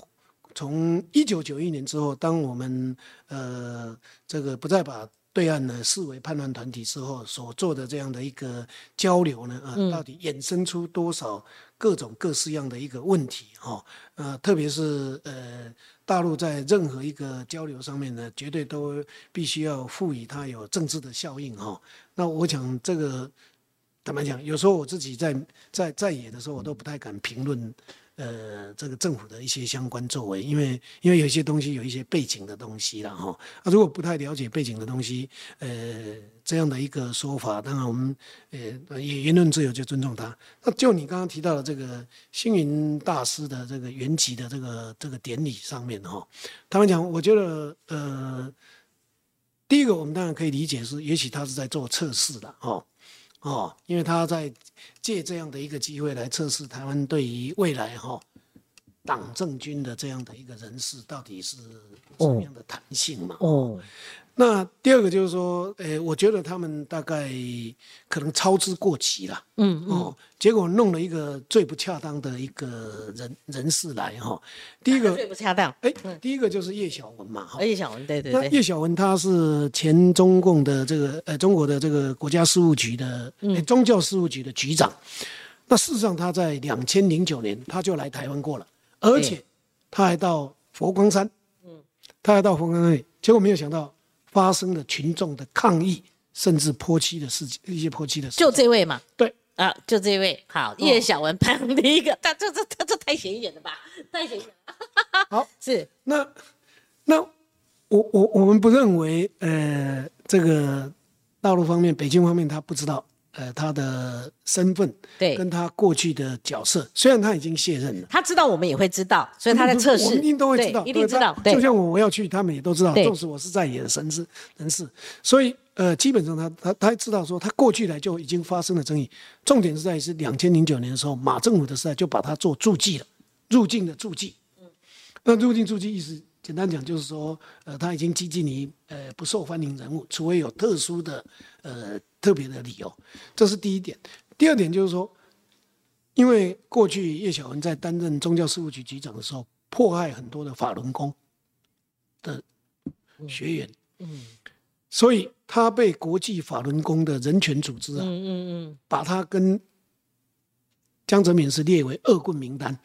从一九九一年之后，当我们呃这个不再把对岸呢视为叛乱团体之后所做的这样的一个交流呢，啊，到底衍生出多少各种各式样的一个问题哈？呃，特别是呃，大陆在任何一个交流上面呢，绝对都必须要赋予它有政治的效应哈。那我想这个坦白讲，有时候我自己在在在野的时候，我都不太敢评论。呃，这个政府的一些相关作为，因为因为有些东西有一些背景的东西了哈。啊，如果不太了解背景的东西，呃，这样的一个说法，当然我们呃也言论自由就尊重他。那就你刚刚提到的这个星云大师的这个原籍的这个这个典礼上面哈，他们讲，我觉得呃，第一个我们当然可以理解是，也许他是在做测试的哦。哦，因为他在借这样的一个机会来测试台湾对于未来哈党政军的这样的一个人事到底是什么样的弹性嘛？哦。那第二个就是说，诶，我觉得他们大概可能操之过急了，嗯哦，结果弄了一个最不恰当的一个人人士来哈。第一个最不恰当，哎，第一个就是叶小文嘛，哈。叶小文，对对对。那叶小文他是前中共的这个呃中国的这个国家事务局的宗教事务局的局长。那事实上他在两千零九年他就来台湾过了，而且他还到佛光山，嗯，他还到佛光山，结果没有想到。发生了群众的抗议，甚至泼漆的事情，一些泼漆的事。就这位嘛？对啊，就这位。好，叶小文排行第一个，他这这这这太显眼了吧？太显眼了。好，是那那我我我们不认为，呃，这个大陆方面、北京方面他不知道。呃，他的身份对，跟他过去的角色，虽然他已经卸任了，他知道我们也会知道，所以他在测试，一定都会知道，一定知道。就像我我要去，他们也都知道，纵使我是在野的神士人士，所以呃，基本上他他他知道说，他过去来就已经发生了争议。重点是在于是两千零九年的时候，马政府的时代就把他做注记了，入境的注记。嗯，那入境注记意思。简单讲就是说，呃，他已经接近于呃不受欢迎人物，除非有特殊的呃特别的理由，这是第一点。第二点就是说，因为过去叶小文在担任宗教事务局局长的时候，迫害很多的法轮功的学员，嗯，所以他被国际法轮功的人权组织啊，嗯嗯嗯，把他跟江泽民是列为恶棍名单，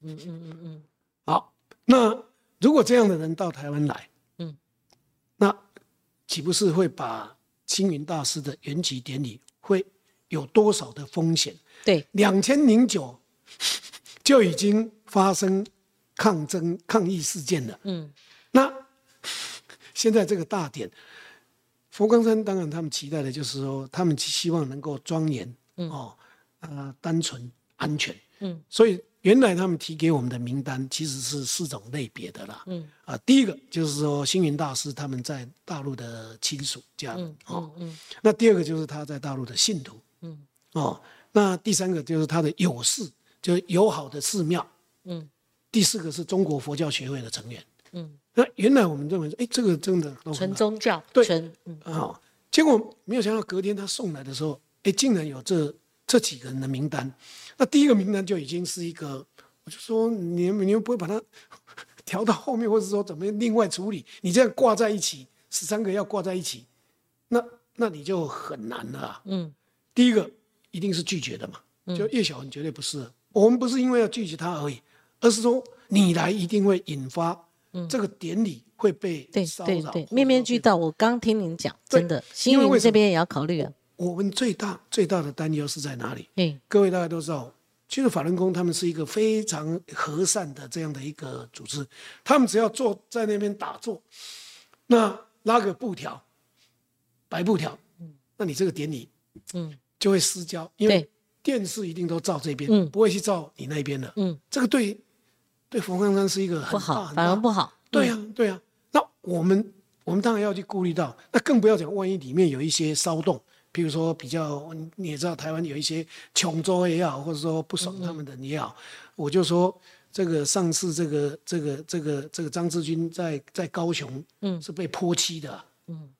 嗯嗯嗯嗯，好，那。如果这样的人到台湾来，嗯，那岂不是会把星云大师的圆寂典礼会有多少的风险？对，两千零九就已经发生抗争抗议事件了，嗯，那现在这个大典，佛光山当然他们期待的就是说，他们希望能够庄严，嗯。哦，呃，单纯安全，嗯，所以。原来他们提给我们的名单其实是四种类别的啦。嗯啊，第一个就是说星云大师他们在大陆的亲属家人哦。嗯。那第二个就是他在大陆的信徒。嗯。哦，那第三个就是他的友士，就是友好的寺庙。嗯。第四个是中国佛教学会的成员。嗯。那原来我们认为说，哎，这个真的纯宗教。对。纯。啊，结果没有想到隔天他送来的时候，哎，竟然有这这几个人的名单。那第一个名单就已经是一个，我就说你你们不会把它 调到后面，或者说怎么另外处理？你这样挂在一起，十三个要挂在一起，那那你就很难了。嗯，第一个一定是拒绝的嘛，就叶小文绝对不是。我们不是因为要拒绝他而已，而是说你来一定会引发这个典礼会被骚扰，面面俱到。我刚听您讲，真的，新闻这边也要考虑啊。我们最大最大的担忧是在哪里？嗯，各位大家都知道，其实法轮功他们是一个非常和善的这样的一个组织，他们只要坐在那边打坐，那拉个布条，白布条，嗯，那你这个典礼，嗯，就会失焦，因为电视一定都照这边，嗯。不会去照你那边的。嗯，这个对对冯刚刚是一个很大不好，很大反而不好。对呀、对呀、那我们我们当然要去顾虑到，那更不要讲，万一里面有一些骚动，比如说比较你也知道，台湾有一些穷州也好，或者说不爽他们的也好，我就说这个上次这个这个这个这个张志军在在高雄，嗯。是被泼漆的、嗯，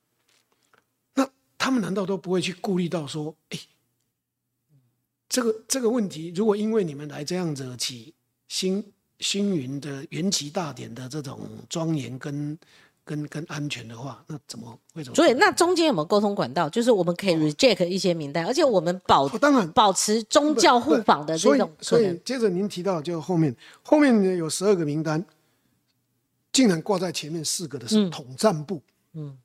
那他们难道都不会去顾虑到说，哎，这个这个问题，如果因为你们来这样子起星星云的元气大典的这种庄严跟跟跟安全的话，那怎么会怎么？所以那中间有没有沟通管道？就是我们可以 reject 一些名单，而且我们保哦当然保持宗教互访的所以这种可所以。接着您提到就后面后面呢有十二个名单，竟然挂在前面四个的是统战部，嗯，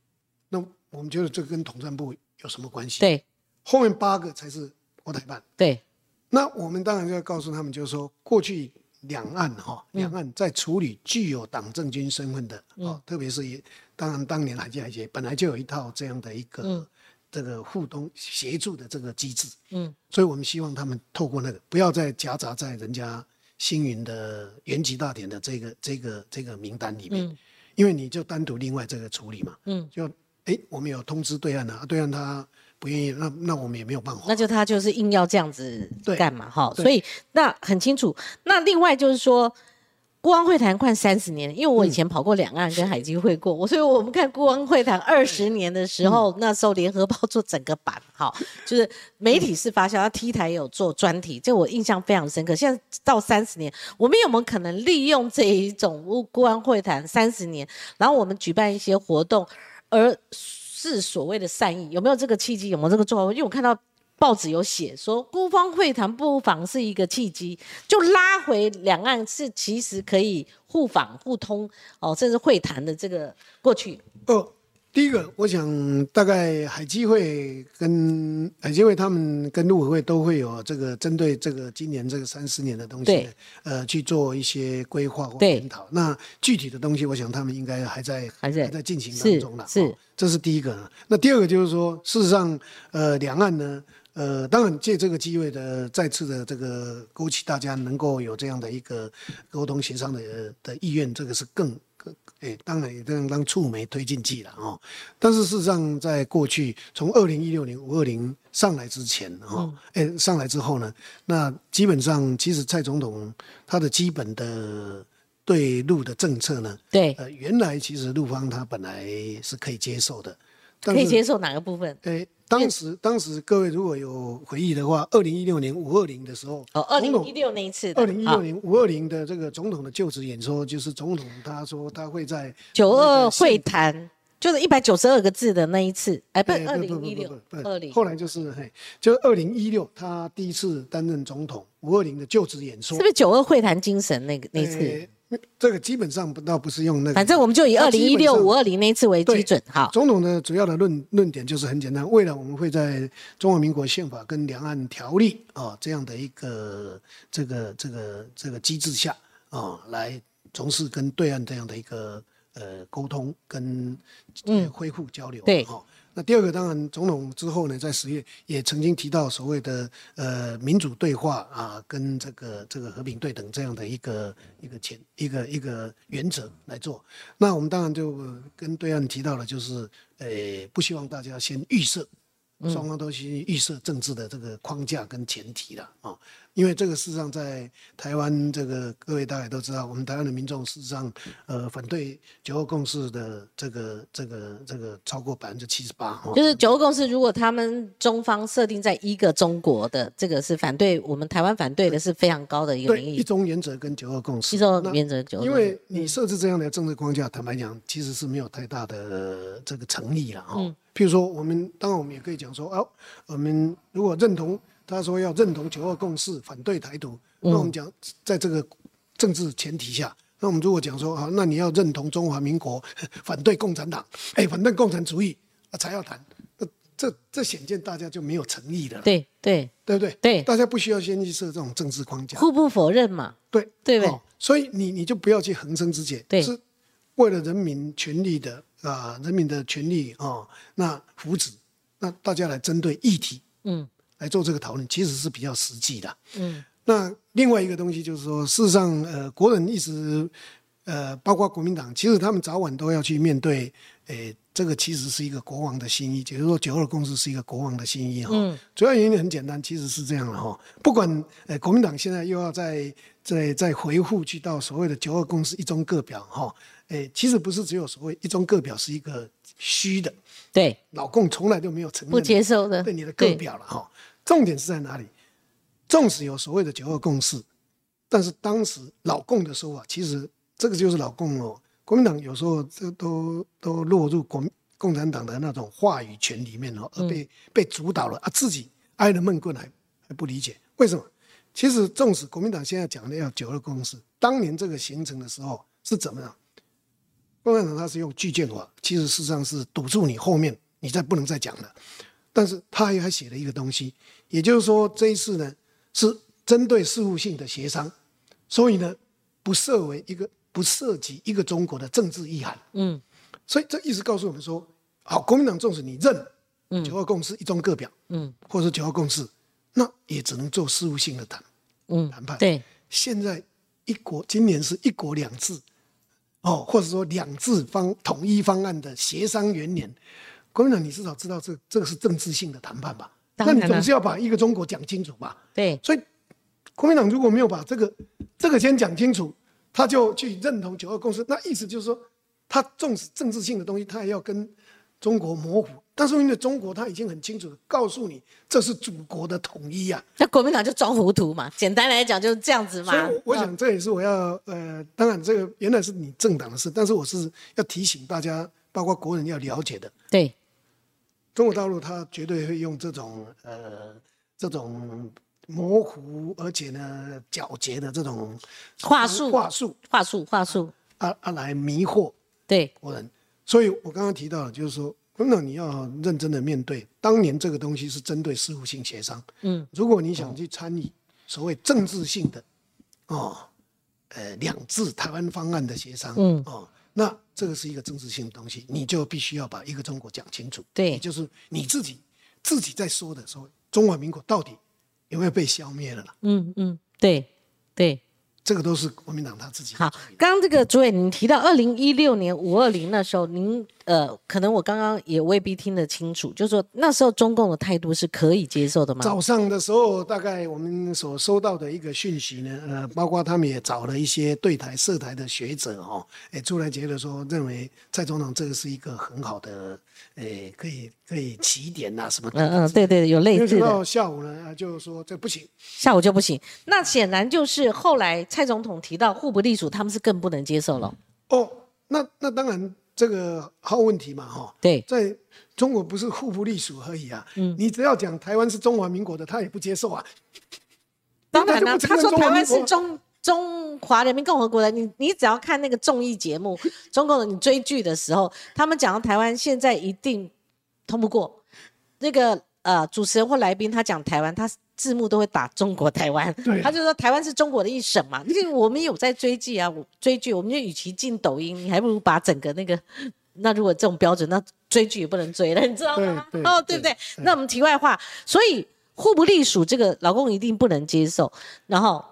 那我们觉得这跟统战部有什么关系？，对后面八个才是国台办。对，那我们当然就要告诉他们，就是说过去两岸哈，嗯。两岸在处理具有党政军身份的啊，特别是也当然当年海基海协本来就有一套这样的一个这个互动协助的这个机制，嗯，所以我们希望他们透过那个，不要再夹杂在人家星云的原籍大典的这个这个这个名单里面，嗯。因为你就单独另外这个处理嘛，嗯，就哎我们有通知对岸啊，对岸他不愿意，那那我们也没有办法，那就他就是硬要这样子干嘛哈？所以那很清楚。那另外就是说。孤王会谈快三十年，因为我以前跑过两岸跟海基会过，我所以我们看孤王会谈二十年的时候，那时候联合报做整个版，哈，就是媒体是发酵，那 T 台有做专题，这我印象非常深刻。现在到三十年，我们有没有可能利用这一种国王会谈三十年，然后我们举办一些活动，而是所谓的善意，有没有这个契机？有没有这个做法？因为我看到报纸有写说，孤方会谈不妨是一个契机，就拉回两岸是其实可以互访互通哦，甚至会谈的这个过去。第一个，我想大概海基会跟海基会他们跟陆委会都会有这个针对这个今年这个三十年的东西，呃，去做一些规划或对研讨。那具体的东西，我想他们应该还在还在在进行当中了。是哦这是第一个。那第二个就是说，事实上，呃，两岸呢。呃，当然借这个机会的再次的这个勾起大家能够有这样的一个沟通协商的的意愿，这个是更更哎，当然也当当触媒推进剂了哦。但是事实上，在过去从二零一六年五二零上来之前哈，哎、上来之后呢，那基本上其实蔡总统他的基本的对陆的政策呢，对，呃，原来其实陆方他本来是可以接受的，但可以接受哪个部分？诶，当时当时各位如果有回忆的话，二零一六年五二零的时候，哦，二零一六那一次的，二零一六年五二零的这个总统的就职演说，就是总统他说他会在九二那个会谈，就是一百九十二个字的那一次，哎，不，哎二零一六不，二零。后来就是嘿，就是二零一六他第一次担任总统五二零的就职演说。是不，是九二会谈精神那个那次？诶这个基本上不倒不是用那个，反正我们就以他二零一六五二零那一次为基准，好，总统的主要的论论点就是很简单，未来我们会在中华民国宪法跟两岸条例啊、这样的一个这个这个这个机制下啊、来从事跟对岸这样的一个呃沟通跟呃恢复交流。嗯对哦。那第二个，当然，总统之后呢，在十月也曾经提到所谓的呃民主对话啊，跟这个这个和平对等这样的一个一个前一个一个原则来做。那我们当然就跟对岸提到了，就是呃不希望大家先预设，双方都先预设政治的这个框架跟前提了啊、哦因为这个事实上在台湾这个各位大家都知道，我们台湾的民众事实上呃反对九二共识的这个这个这个超过百分之七十八哈。就是九二共识，如果他们中方设定在一个中国的这个是反对，我们台湾反对的是非常高的一个民意，中原则跟九二共识，一中原则九个因为你设置这样的政治框架，坦白讲，其实是没有太大的、呃这个诚意了哈。嗯譬如说，我们当然我们也可以讲说，哦，我们如果认同他说要认同九二共识，反对台独，嗯。那我们讲在这个政治前提下，那我们如果讲说，啊，那你要认同中华民国，反对共产党，哎，反对共产主义啊，才要谈，那这这显见大家就没有诚意的了，对对。对不对？对。大家不需要先去设这种政治框架。互不否认嘛，对。对不对？哦所以你你就不要去横生枝节，对。是为了人民权利的啊、人民的权利哦，那福祉，那大家来针对议题，嗯，来做这个讨论，其实是比较实际的。嗯，那另外一个东西就是说，事实上，呃，国人一直，呃，包括国民党，其实他们早晚都要去面对，诶，这个其实是一个国王的心意，就是说九二共识是一个国王的心意哈。嗯，主要原因很简单，其实是这样的哈。不管呃国民党现在又要在在在回复去到所谓的九二共识一中各表哈，诶，其实不是只有所谓一中各表是一个虚的，对，老共从来都没有承认不接受的，对你的各表了哈。重点是在哪里？纵使有所谓的九二共识，但是当时老共的说法，其实这个就是老共哦。国民党有时候这都都落入国共产党的那种话语权里面哦，而被被主导了啊，自己挨了闷棍还还不理解为什么？其实纵使国民党现在讲的要九二共识，当年这个形成的时候是怎么样？共产党他是用巨舰法，其实事实上是堵住你后面，你再不能再讲了。但是他还写了一个东西，也就是说这一次呢是针对事务性的协商，所以呢不设为一个。不涉及一个中国的政治意涵，嗯，所以这意思告诉我们说，好，国民党纵使你认九二共识一中各表，嗯，或者九二共识，那也只能做事务性的谈，嗯，谈判。对，现在一国今年是一国两制，哦，或者说两制方统一方案的协商元年，国民党你至少知道这这个是政治性的谈判吧？那你总是要把一个中国讲清楚吧？对，所以国民党如果没有把这个这个先讲清楚。他就去认同九二共识，那意思就是说，他重视政治性的东西，他也要跟中国模糊。但是因为中国他已经很清楚的告诉你，这是祖国的统一啊。那国民党就装糊涂嘛？简单来讲就是这样子嘛。所以我想这也是我要呃，当然这个原来是你政党的事，但是我是要提醒大家，包括国人要了解的。对，中国大陆他绝对会用这种呃这种。模糊而且呢皎洁的这种话术，话术，话术，话术，啊啊来迷惑对国人。所以我刚刚提到了，就是说，真的你要认真的面对，当年这个东西是针对事务性协商。嗯，如果你想去参与所谓政治性的，哦，呃，两制台湾方案的协商，嗯，哦，那这个是一个政治性的东西，你就必须要把一个中国讲清楚。对，就是你自己自己在说的时候，中华民国到底。有没有被消灭了？嗯嗯，对对。这个都是国民党他自己。好，刚刚这个主委您提到二零一六年五二零那时候，您呃，可能我刚刚也未必听得清楚，就是说那时候中共的态度是可以接受的吗？早上的时候，大概我们所收到的一个讯息呢，呃，包括他们也找了一些对台涉台的学者哦，哎，出来觉得说，认为蔡总统这个是一个很好的，诶，可以可以起点呐什么的。嗯嗯，对对，有类似的。到下午呢，就说这不行。下午就不行，那显然就是后来。蔡总统提到互不隶属，他们是更不能接受了。哦，那那当然这个好问题嘛，哈。对，在中国不是互不隶属而已啊。嗯，你只要讲台湾是中华民国的，他也不接受啊。当然了，他说台湾是中中华人民共和国的，你你只要看那个综艺节目，中共的你追剧的时候，他们讲到台湾现在一定通不过。那个呃主持人或来宾他讲台湾，他。字幕都会打中国台湾，他就说台湾是中国的一省嘛。因为我们有在追剧啊，我追剧，我们就与其进抖音，你还不如把整个那个，那如果这种标准，那追剧也不能追了，你知道吗？哦，对不对？那我们题外话，所以互不隶属这个老公一定不能接受。然后，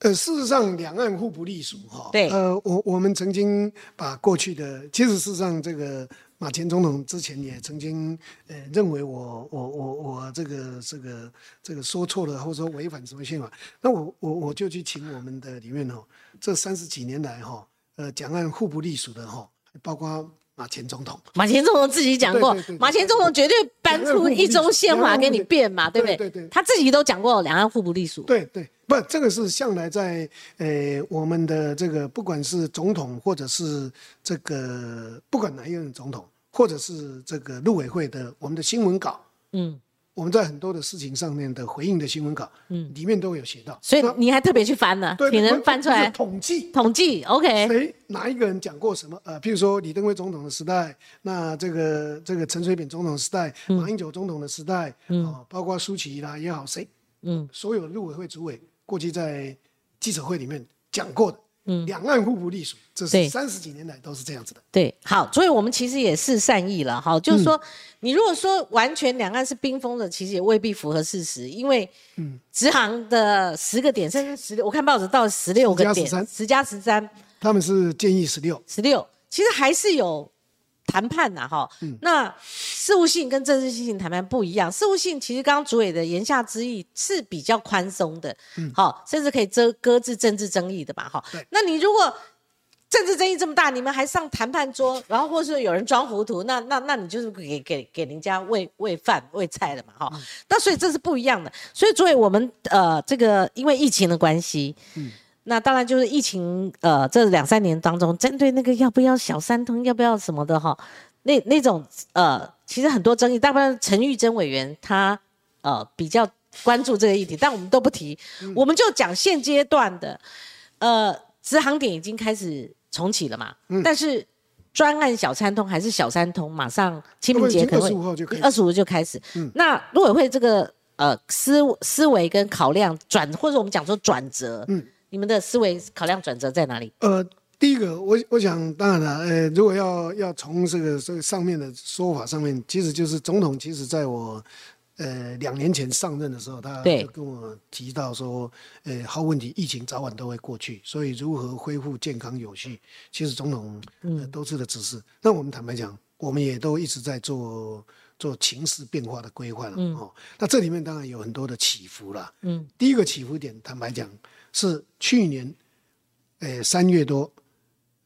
呃，事实上两岸互不隶属哈，对，呃，我我们曾经把过去的，其实事实上这个。马前总统之前也曾经，呃，认为我我我我这个这个这个说错了，或者说违反什么宪法，那我我我就去请我们的里面哦，这三十几年来哈，呃，两岸互不隶属的哈，包括马前总统，马前总统自己讲过，马前总统绝对搬出一中宪法给你变嘛，对不对？对对，他自己都讲过两岸互不隶属。对对，不，这个是向来在呃我们的这个不管是总统或者是这个不管哪一任总统。或者是这个陆委会的我们的新闻稿，嗯，我们在很多的事情上面的回应的新闻稿，嗯，里面都有写到，所以你还特别去翻呢，请人翻出来。统计。统计，OK，谁哪一个人讲过什么？呃，譬如说李登辉总统的时代，那这个这个陈水扁总统时代，马英九总统的时代，嗯，包括舒淇啦也好，谁，嗯，所有陆委会主委过去在记者会里面讲过的，两岸互不隶属，这对。是三十几年来都是这样子的。对，好，所以我们其实也是善意了，哈，就是说，你如果说完全两岸是冰封的，其实也未必符合事实，因为嗯，直航的十个点，甚至十六，我看报纸到十六个点，十加十三，他们是建议十六，十六，其实还是有谈判呐，哈。那事务性跟政治性谈判不一样，事务性其实刚刚主委的言下之意是比较宽松的，好，甚至可以遮搁置政治争议的吧，哈。那你如果政治争议这么大，你们还上谈判桌，然后或是有人装糊涂，那那那你就是给给给人家喂喂饭喂菜的嘛，哈、那所以这是不一样的。所以，作为我们呃这个因为疫情的关系，那当然就是疫情呃这两三年当中，针对那个要不要小三通，要不要什么的哈，那那种呃其实很多争议，大部分陈玉珍委员他呃比较关注这个议题，但我们都不提，我们就讲现阶段的呃直航点已经开始重启了嘛，但是专案小三通还是小三通，马上清明节可能二十五号就二十五就开始。那陆委会这个呃思思维跟考量转，或者我们讲说转折，嗯，你们的思维考量转折在哪里？呃，第一个，我我想当然了，呃，如果要要从这个这个上面的说法上面，其实就是总统，其实在我呃两年前上任的时候，他就跟我提到说，呃，好问题，疫情早晚都会过去，所以如何恢复健康有序，其实总统呃都是的指示。那我们坦白讲，我们也都一直在做。做情势变化的规划了、哦，那这里面当然有很多的起伏啦。嗯，第一个起伏点，坦白讲是去年，呃三月多，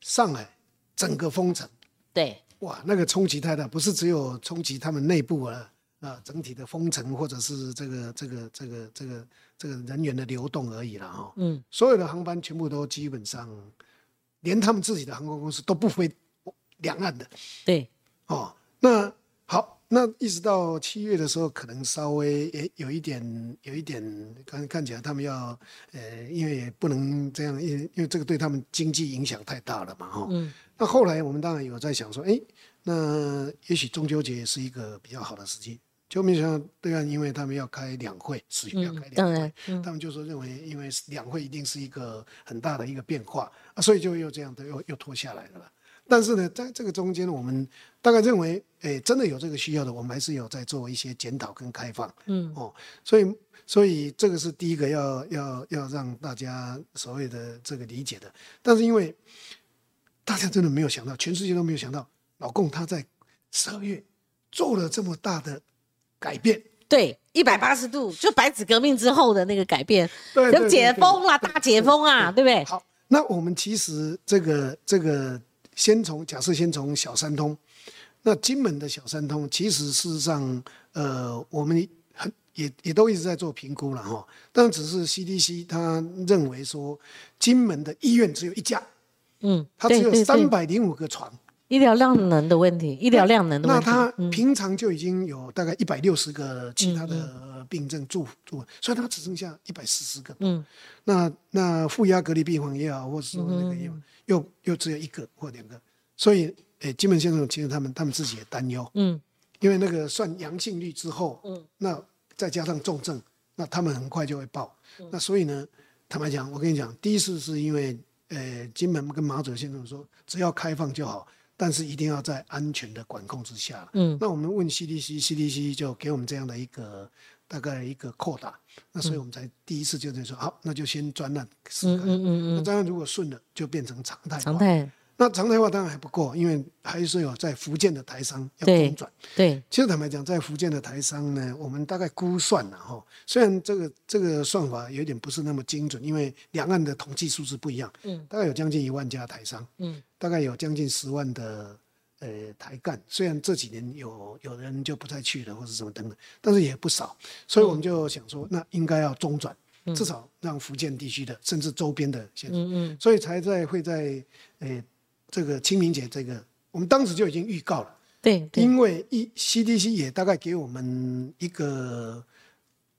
上海整个封城，对，哇，那个冲击太大，不是只有冲击他们内部啊啊，整体的封城或者是这个这个这个这个这个人员的流动而已了哈、嗯，所有的航班全部都基本上，连他们自己的航空公司都不飞两岸的。对，哦。那好，那一直到七月的时候，可能稍微也有一点有一点看看起来他们要呃，因为也不能这样，因为因为这个对他们经济影响太大了嘛哈、嗯那后来我们当然有在想说，哎，那也许中秋节是一个比较好的时机。就没想到对岸，因为他们要开两会，十月要开两会，他们就说认为，因为两会一定是一个很大的一个变化啊，所以就又这样的又又拖下来了啦。但是呢，在这个中间，我们大概认为，诶，真的有这个需要的，我们还是有在做一些检讨跟开放，嗯，哦，所以所以这个是第一个要要要让大家所谓的这个理解的。但是因为大家真的没有想到，全世界都没有想到，老共他在十二月做了这么大的改变，对，一百八十度，就白纸革命之后的那个改变，对解封啦，大解封啊，对不对？好，那我们其实这个这个先从假设先从小三通，那金门的小三通，其实事实上，呃，我们很也也都一直在做评估了哈，但只是 CDC 他认为说，金门的医院只有一家，嗯，它只有三百零五个床，医疗量能的问题，医疗量能的问题，那他嗯。平常就已经有大概一百六十个其他的病症住住，所以他只剩下一百四十个。嗯，那那负压隔离病房也好，或者说那个也好又又只有一个或两个，所以诶，金门先生其实他们他们自己也担忧，嗯，因为那个算阳性率之后，嗯，那再加上重症，那他们很快就会爆。那所以呢，坦白讲，我跟你讲，第一次是因为呃，金门跟马祖先生说，只要开放就好，但是一定要在安全的管控之下。嗯，那我们问 CDC，CDC 就给我们这样的一个大概一个扩大，那所以我们才第一次就在说，好，那就先专案试看。嗯嗯嗯那专案如果顺了，就变成常态化。常态，那常态化当然还不够，因为还是有在福建的台商要中转。对，其实坦白讲，在福建的台商呢，我们大概估算了哈，虽然这个这个算法有点不是那么精准，因为两岸的统计数字不一样，嗯，大概有将近一万家台商，嗯，大概有将近十万的呃台干，虽然这几年有有人就不再去了或者什么等等，但是也不少，所以我们就想说，那应该要中转，至少让福建地区的甚至周边的县市，嗯嗯，所以才在会在呃这个清明节这个，我们当时就已经预告了。对对，因为一 CDC 也大概给我们一个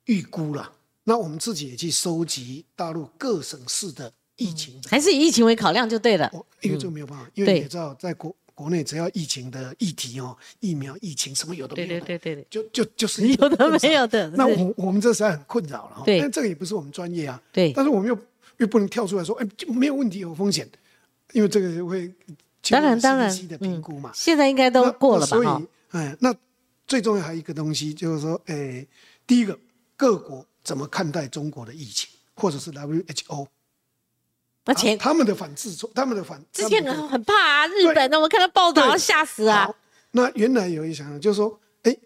预估了，那我们自己也去收集大陆各省市的疫情的，还是以疫情为考量就对了。哦，因为这个没有办法，因为你也知道，在国国内只要疫情的议题哦，疫苗、疫情什么有的没有的，对对对对，就就就是有的没有的，那我我们这实在很困扰了哈，对。但这个也不是我们专业啊，对。但是我们又又不能跳出来说，哎，就没有问题，有风险，因为这个会当然当然的评估嘛。现在应该都过了吧？所以，哎，那最重要还有一个东西，就是说，哎，第一个，各国怎么看待中国的疫情，或者是 WHO？而且他们的反制，他们的反之前很很怕啊，日本的，我看到报道吓死啊。那原来有一想，就是说，哎，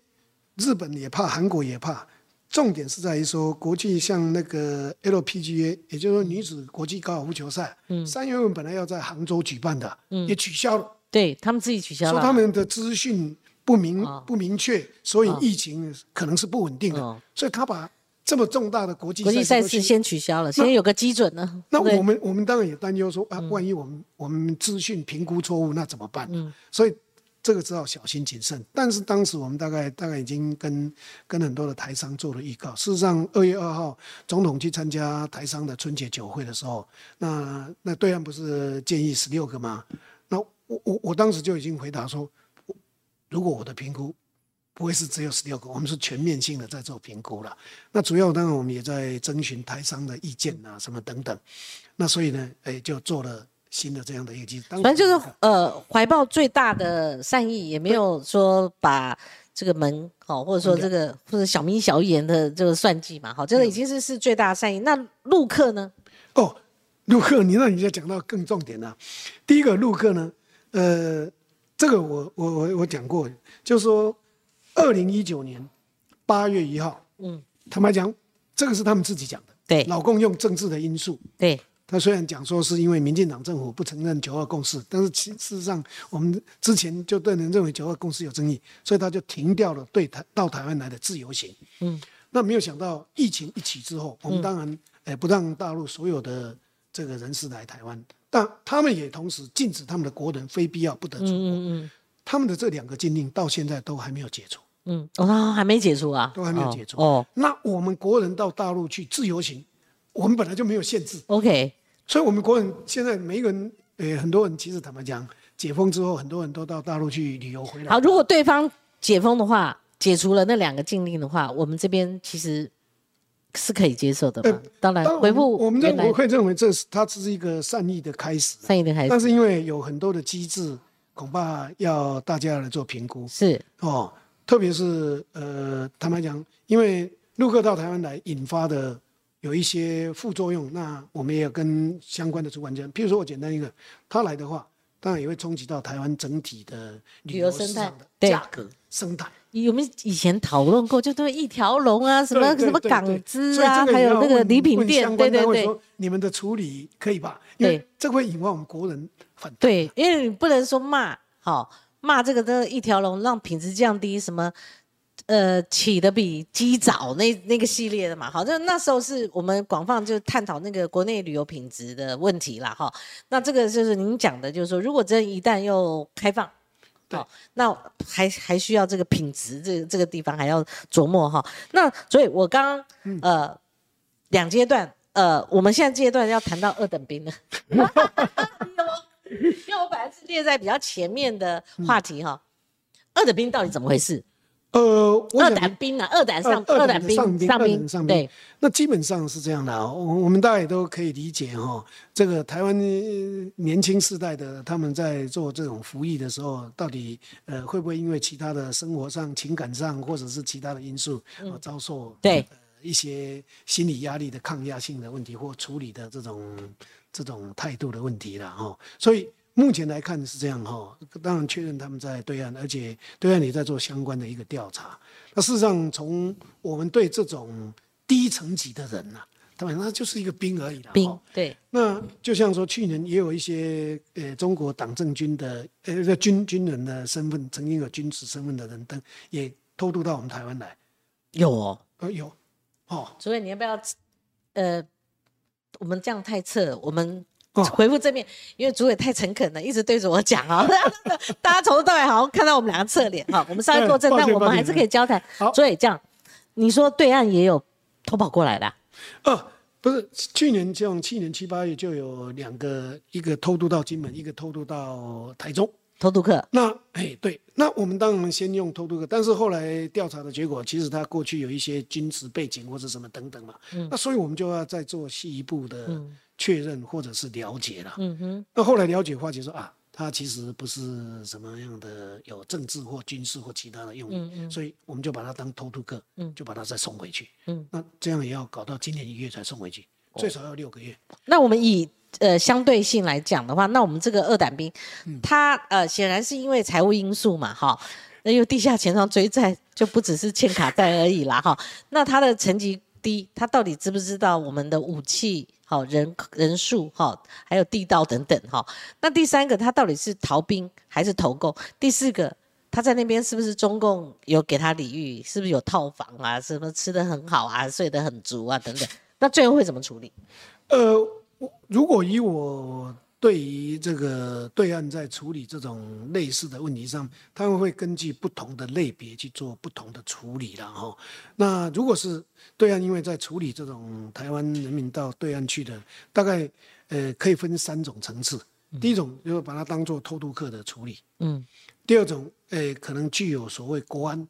日本也怕，韩国也怕。重点是在于说，国际像那个 LPGA，也就是说女子国际高尔夫球赛，嗯，三月份本来要在杭州举办的，嗯，也取消了。对他们自己取消了，说他们的资讯不明不明确，所以疫情可能是不稳定的，所以他把这么重大的国际国际赛事先取消了，先有个基准呢。那我们我们当然也担忧说啊，万一我们我们资讯评估错误，那怎么办？嗯，所以。这个只好小心谨慎，但是当时我们大概大概已经跟跟很多的台商做了预告。事实上，二月二号总统去参加台商的春节酒会的时候，那那对岸不是建议十六个吗？那我我我当时就已经回答说，如果我的评估不会是只有十六个，我们是全面性的在做评估了。那主要当然我们也在征询台商的意见啊，什么等等。那所以呢，哎，就做了。新的这样的一个机制，反正就是呃，怀抱最大的善意，也没有说把这个门好，或者说这个或者小眯小眼的这个算计嘛，好，这个已经是是最大的善意。那陆克呢？哦，陆克，你那你就讲到更重点了。第一个陆克呢，呃，这个我我我我讲过，就是说二零一九年八月一号，嗯，坦白讲，这个是他们自己讲的，对，老共用政治的因素，对。他虽然讲说是因为民进党政府不承认九二共识，但是其事实上我们之前就对人认为九二共识有争议，所以他就停掉了对台到台湾来的自由行。嗯，那没有想到疫情一起之后，我们当然诶不让大陆所有的这个人士来台湾，但他们也同时禁止他们的国人非必要不得出国。嗯嗯，他们的这两个禁令到现在都还没有解除。嗯，哦，还没解除啊？都还没有解除。哦，那我们国人到大陆去自由行，我们本来就没有限制。OK。所以，我们国人现在每一个人，呃，很多人其实坦白讲，解封之后，很多人都到大陆去旅游回来。好，如果对方解封的话，解除了那两个禁令的话，我们这边其实是可以接受的嘛？当然，回复我们认我会认为这是它只是一个善意的开始，善意的开始。但是因为有很多的机制，恐怕要大家来做评估。是哦，特别是呃，坦白讲，因为陆客到台湾来引发的。有一些副作用，那我们也有跟相关的主管讲。譬如说我简单一个，他来的话，当然也会冲击到台湾整体的旅游生态的价格生态。有没有以前讨论过？就对一条龙啊，什么什么港资啊，还有那个礼品店，对对对，你们的处理可以吧？对，这会引发我们国人反对。对，因为你不能说骂，好骂这个的一条龙让品质降低什么。呃，起的比鸡早那那个系列的嘛，好，就那时候是我们广泛就探讨那个国内旅游品质的问题啦，哈。那这个就是您讲的，就是说，如果真一旦又开放，对，那还还需要这个品质，这这个地方还要琢磨哈。那所以，我刚刚呃两阶段，呃，我们现在阶段要谈到二等兵了，因为我本来是列在比较前面的话题哈，二等兵到底怎么回事？呃，二胆兵啊，二胆上，二胆兵上兵，上兵。对，那基本上是这样的啊，我我们大家也都可以理解哈。这个台湾年轻世代的他们在做这种服役的时候，到底呃会不会因为其他的生活上、情感上，或者是其他的因素，遭受对一些心理压力的抗压性的问题，或处理的这种这种态度的问题了哈。所以。目前来看是这样哈，当然确认他们在对岸，而且对岸也在做相关的一个调查。那事实上，从我们对这种低层级的人呐，他们那就是一个兵而已啦。兵对。那就像说，去年也有一些呃中国党政军的呃军军人的身份，曾经有军事身份的人等，也偷渡到我们台湾来。有哦，呃有，哦。所以你要不要呃，我们这样太测，我们。回复正面，因为主委太诚恳了，一直对着我讲啊，大家从头到尾好像看到我们两个侧脸哈。我们稍微作证，但我们还是可以交谈。所以这样，你说对岸也有偷跑过来的？哦，不是，去年像去年七八月就有两个，一个偷渡到金门，一个偷渡到台中。偷渡客。那哎，对，那我们当然先用偷渡客，但是后来调查的结果，其实他过去有一些军事背景或者什么等等嘛。嗯。那所以我们就要再做进一步的确认或者是了解了。嗯哼。那后来了解发觉说啊。他其实不是什么样的有政治或军事或其他的用意，所以我们就把他当偷渡客，嗯就把他再送回去。嗯那这样也要搞到今年一月才送回去，最少要六个月。那我们以呃相对性来讲的话，那我们这个二胆兵，他呃显然是因为财务因素嘛，哈，那因为地下钱庄追债就不只是欠卡债而已啦，哈。那他的层级低，他到底知不知道我们的武器？好人人数哈，还有地道等等哈。那第三个，他到底是逃兵还是投共？第四个，他在那边是不是中共有给他礼遇？是不是有套房啊？什么吃的很好啊？睡得很足啊？等等。那最后会怎么处理？呃，如果以我。对于这个对岸在处理这种类似的问题上，他们会根据不同的类别去做不同的处理了哈。那如果是对岸因为在处理这种台湾人民到对岸去的，大概呃可以分三种层次。第一种就是把它当做偷渡客的处理，嗯。第二种，呃，可能具有所谓国安。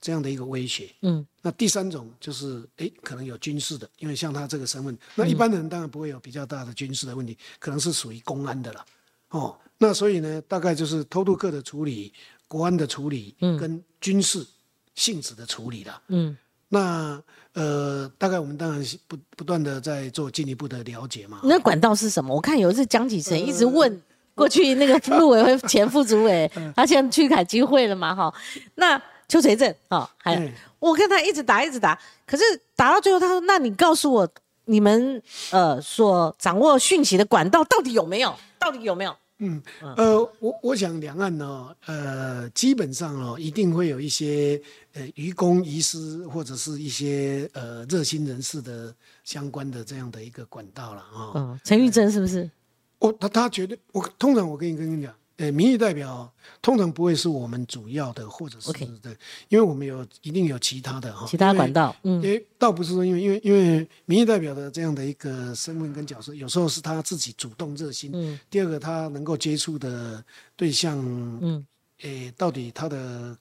这样的一个威胁，嗯，那第三种就是，哎，可能有军事的，因为像他这个身份，那一般人当然不会有比较大的军事的问题，可能是属于公安的了，哦，那所以呢，大概就是偷渡客的处理、国安的处理，嗯，跟军事性质的处理了，嗯，那呃，大概我们当然是不不断的在做进一步的了解嘛。那管道是什么？我看有一次江启臣一直问过去那个陆委会前副主委，他现在去凯基会了嘛，哈，那。邱垂正啊，还有我看他一直打一直打，可是打到最后，他说：“那你告诉我，你们呃所掌握讯息的管道到底有没有？到底有没有？”嗯，呃，我我想两岸呢，呃，基本上哦，一定会有一些呃愚公移私或者是一些呃热心人士的相关的这样的一个管道了啊。嗯，陈玉珍是不是？我他他绝对，我通常我跟你跟你讲。呃，民意代表通常不会是我们主要的，或者是对，因为我们有一定有其他的哈，其他管道，嗯，为倒不是说因为因为因为民意代表的这样的一个身份跟角色，有时候是他自己主动热心，嗯，第二个他能够接触的对象，嗯，诶，到底他的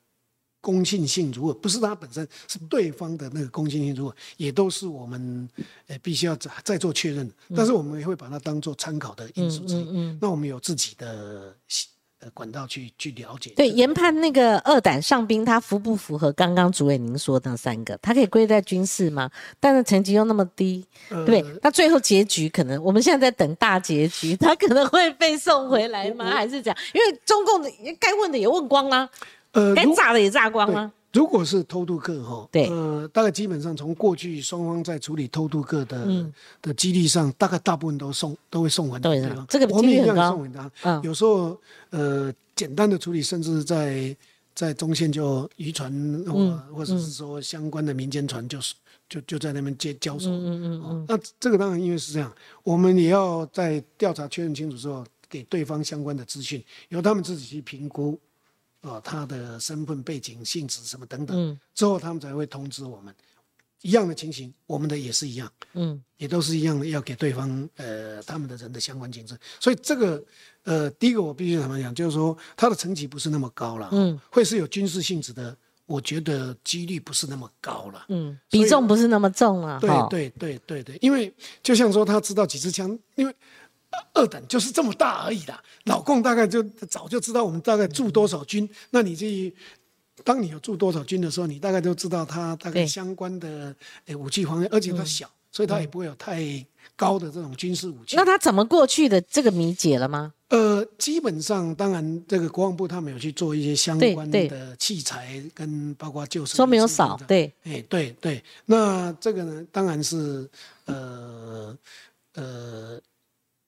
公信性如何？不是他本身，是对方的那个公信性如何，也都是我们呃必须要再再做确认。但是我们也会把它当做参考的因素之一嗯。那我们有自己的。呃，管道去去了解。对，研判那个二胆上兵，他符不符合刚刚主委您说的那三个？他可以归在军事吗？但是成绩又那么低，对不对？那最后结局可能，我们现在在等大结局，他可能会被送回来吗？还是这样？因为中共的该问的也问光啦，呃，该炸的也炸光了。如果是偷渡客哈，对，呃，大概基本上从过去双方在处理偷渡客的的几率上，大概大部分都送都会送完对方。这个我们一样送回他。嗯，有时候呃简单的处理，甚至在在中线就渔船或或者是说相关的民间船，就是就就在那边接交手。嗯嗯嗯。那这个当然因为是这样，我们也要在调查确认清楚之后，给对方相关的资讯，由他们自己去评估。啊，他的身份背景、性质什么等等，之后他们才会通知我们。一样的情形，我们的也是一样，嗯，也都是一样的，要给对方呃他们的人的相关情资。所以这个呃，第一个我必须怎么讲，就是说他的层级不是那么高了，嗯，会是有军事性质的，我觉得几率不是那么高了，嗯，比重不是那么重啊。对对对对对，因为就像说他知道几支枪，因为。二等就是这么大而已啦。老共大概就早就知道我们大概驻多少军，那你这当你有驻多少军的时候，你大概都知道他大概相关的诶武器方面，而且它小，所以它也不会有太高的这种军事武器。那他怎么过去的这个谜解了吗？呃，基本上当然这个国防部他们有去做一些相关的器材跟包括救生，说没有少，对，哎对对，那这个呢当然是呃呃。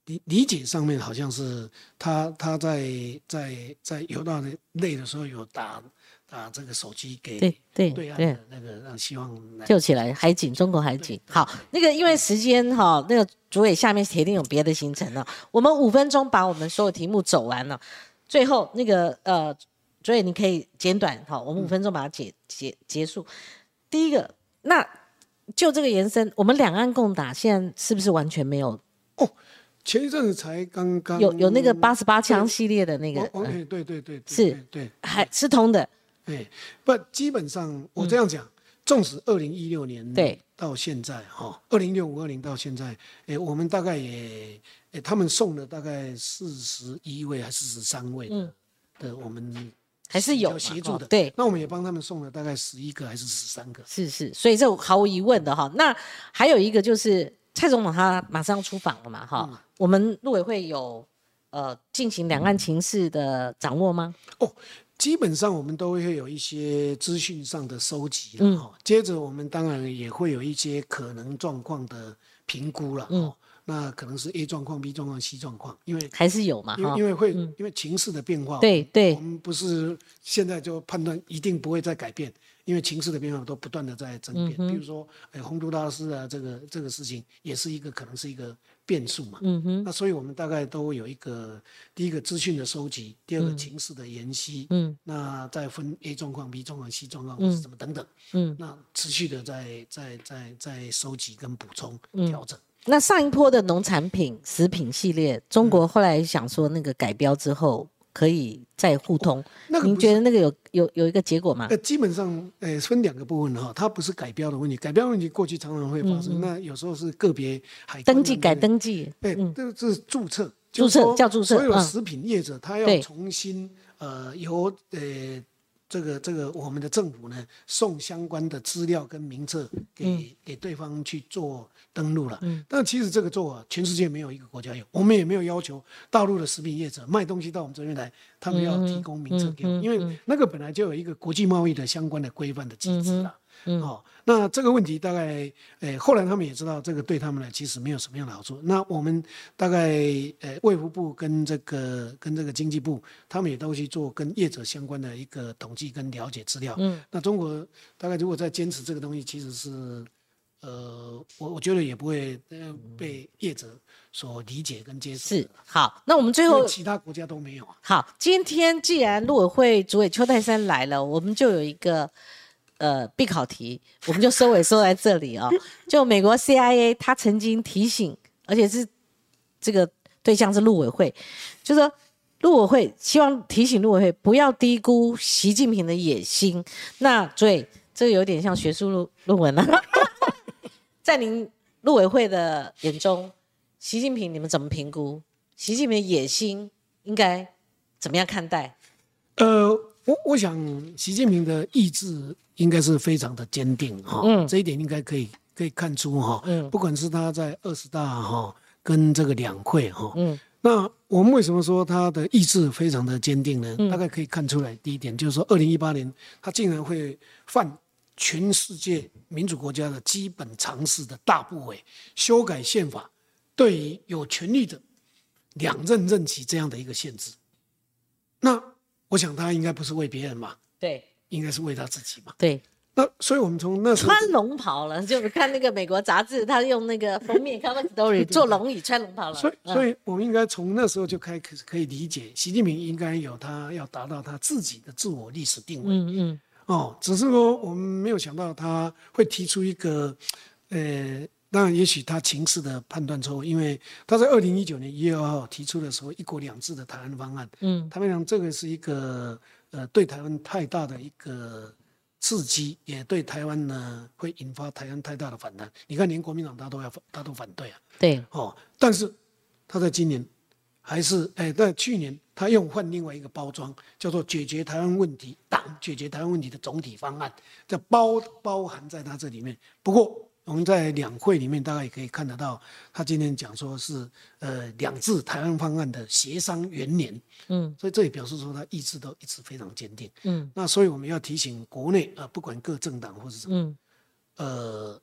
理理解上面好像是他他在在在游到累的时候有打打这个手机给对对对那个让希望救起来海景中国海景好那个因为时间哈那个主委下面铁定有别的行程了我们五分钟把我们所有题目走完了最后那个呃主委你可以简短好我们五分钟把它结结结束。第一个那就这个延伸我们两岸共打现在是不是完全没有哦？前一阵子才刚刚有有那个八十八枪系列的那个哦，哦哎，对对对，对是对对，还是通的，哎，不，基本上我这样讲，纵使二零一六年嗯对。到现在哈，二零六五二零到现在，哎，我们大概也，哎，他们送了大概四十一位还是四十三位的、嗯。的我们还是有协助的，哦对，那我们也帮他们送了大概十一个还是十三个，是是，所以这毫无疑问的哈。那还有一个就是蔡总统他马上要出访了嘛哈，嗯。我们陆委会有呃进行两岸情势的掌握吗？哦，基本上我们都会有一些资讯上的收集嗯。了哈、接着我们当然也会有一些可能状况的评估了嗯。哦。那可能是 A 状况、B 状况、C 状况，因为还是有嘛因为因？为会、因为情势的变化，对对。我们不是现在就判断一定不会再改变，因为情势的变化都不断的在增变。嗯比如说，哎，洪都拉斯啊，这个这个事情也是一个可能是一个变数嘛。嗯哼，那所以我们大概都有一个第一个资讯的收集，第二个情势的研析，嗯，那再分 A 状况、B 状况、C 状况或是什么等等，嗯，那持续的在在在在收集跟补充嗯调整。那上一波的农产品、食品系列，中国后来想说那个改标之后可以再互通，您那个不是觉得那个有有有一个结果吗？呃，基本上，呃，分两个部分哈，它不是改标的问题，改标问题过去常常会发生，那有时候是个别海登记改登记，对，这个是注册，注册叫注册嗯所有食品业者他要重新呃由呃这个这个我们的政府呢送相关的资料跟名册给、嗯。给对方去做登录了。嗯，但其实这个做啊，全世界没有一个国家有，我们也没有要求大陆的食品业者卖东西到我们这边来，他们要提供名册给我们，因为那个本来就有一个国际贸易的相关的规范的机制啦。哦，那这个问题大概，呃，后来他们也知道这个对他们呢其实没有什么样的好处。那我们大概，呃，卫福部跟这个跟这个经济部，他们也都去做跟业者相关的一个统计跟了解资料。嗯，那中国大概如果再坚持这个东西，其实是，呃，我我觉得也不会呃被业者所理解跟接受是好。那我们最后其他国家都没有啊。好，今天既然陆委会主委邱泰山来了，我们就有一个呃必考题，我们就收尾收在这里哦。就美国 CIA 他曾经提醒，而且是这个对象是陆委会，就说陆委会希望提醒陆委会不要低估习近平的野心。那所以，这个有点像学术论论文了、在您陆委会的眼中，习近平你们怎么评估？习近平的野心应该怎么样看待？呃，我我想习近平的意志应该是非常的坚定哈，嗯这一点应该可以可以看出哈，嗯不管是他在二十大哈跟这个两会哈，嗯那我们为什么说他的意志非常的坚定呢？嗯大概可以看出来，第一点就是说，二零一八年他竟然会犯全世界民主国家的基本常识的大不韪，修改宪法，对于有权利的两任任期这样的一个限制。那我想他应该不是为别人嘛，对应该是为他自己嘛。对，那所以我们从那时候穿龙袍了，就看那个美国杂志，他用那个封面 cover story 做龙椅穿龙袍了。所以，嗯所以我们应该从那时候就开始可以理解，习近平应该有他要达到他自己的自我历史定位。嗯嗯哦，只是说我们没有想到他会提出一个，呃，当然也许他情势的判断错误，因为他在二零一九年一月二号提出的时候“一国两制”的台湾方案，嗯他们讲这个是一个呃对台湾太大的一个刺激，也对台湾呢会引发台湾太大的反弹。你看，连国民党他都要反他都反对啊。对，哦，但是他在今年还是哎，在去年他用换另外一个包装，叫做解决台湾问题党解决台湾问题的总体方案，这包包含在他这里面。不过我们在两会里面大概也可以看得到，他今天讲说是呃两制台湾方案的协商元年，嗯所以这也表示说他意志都一直非常坚定。嗯那所以我们要提醒国内啊、呃不管各政党或是什么。嗯呃，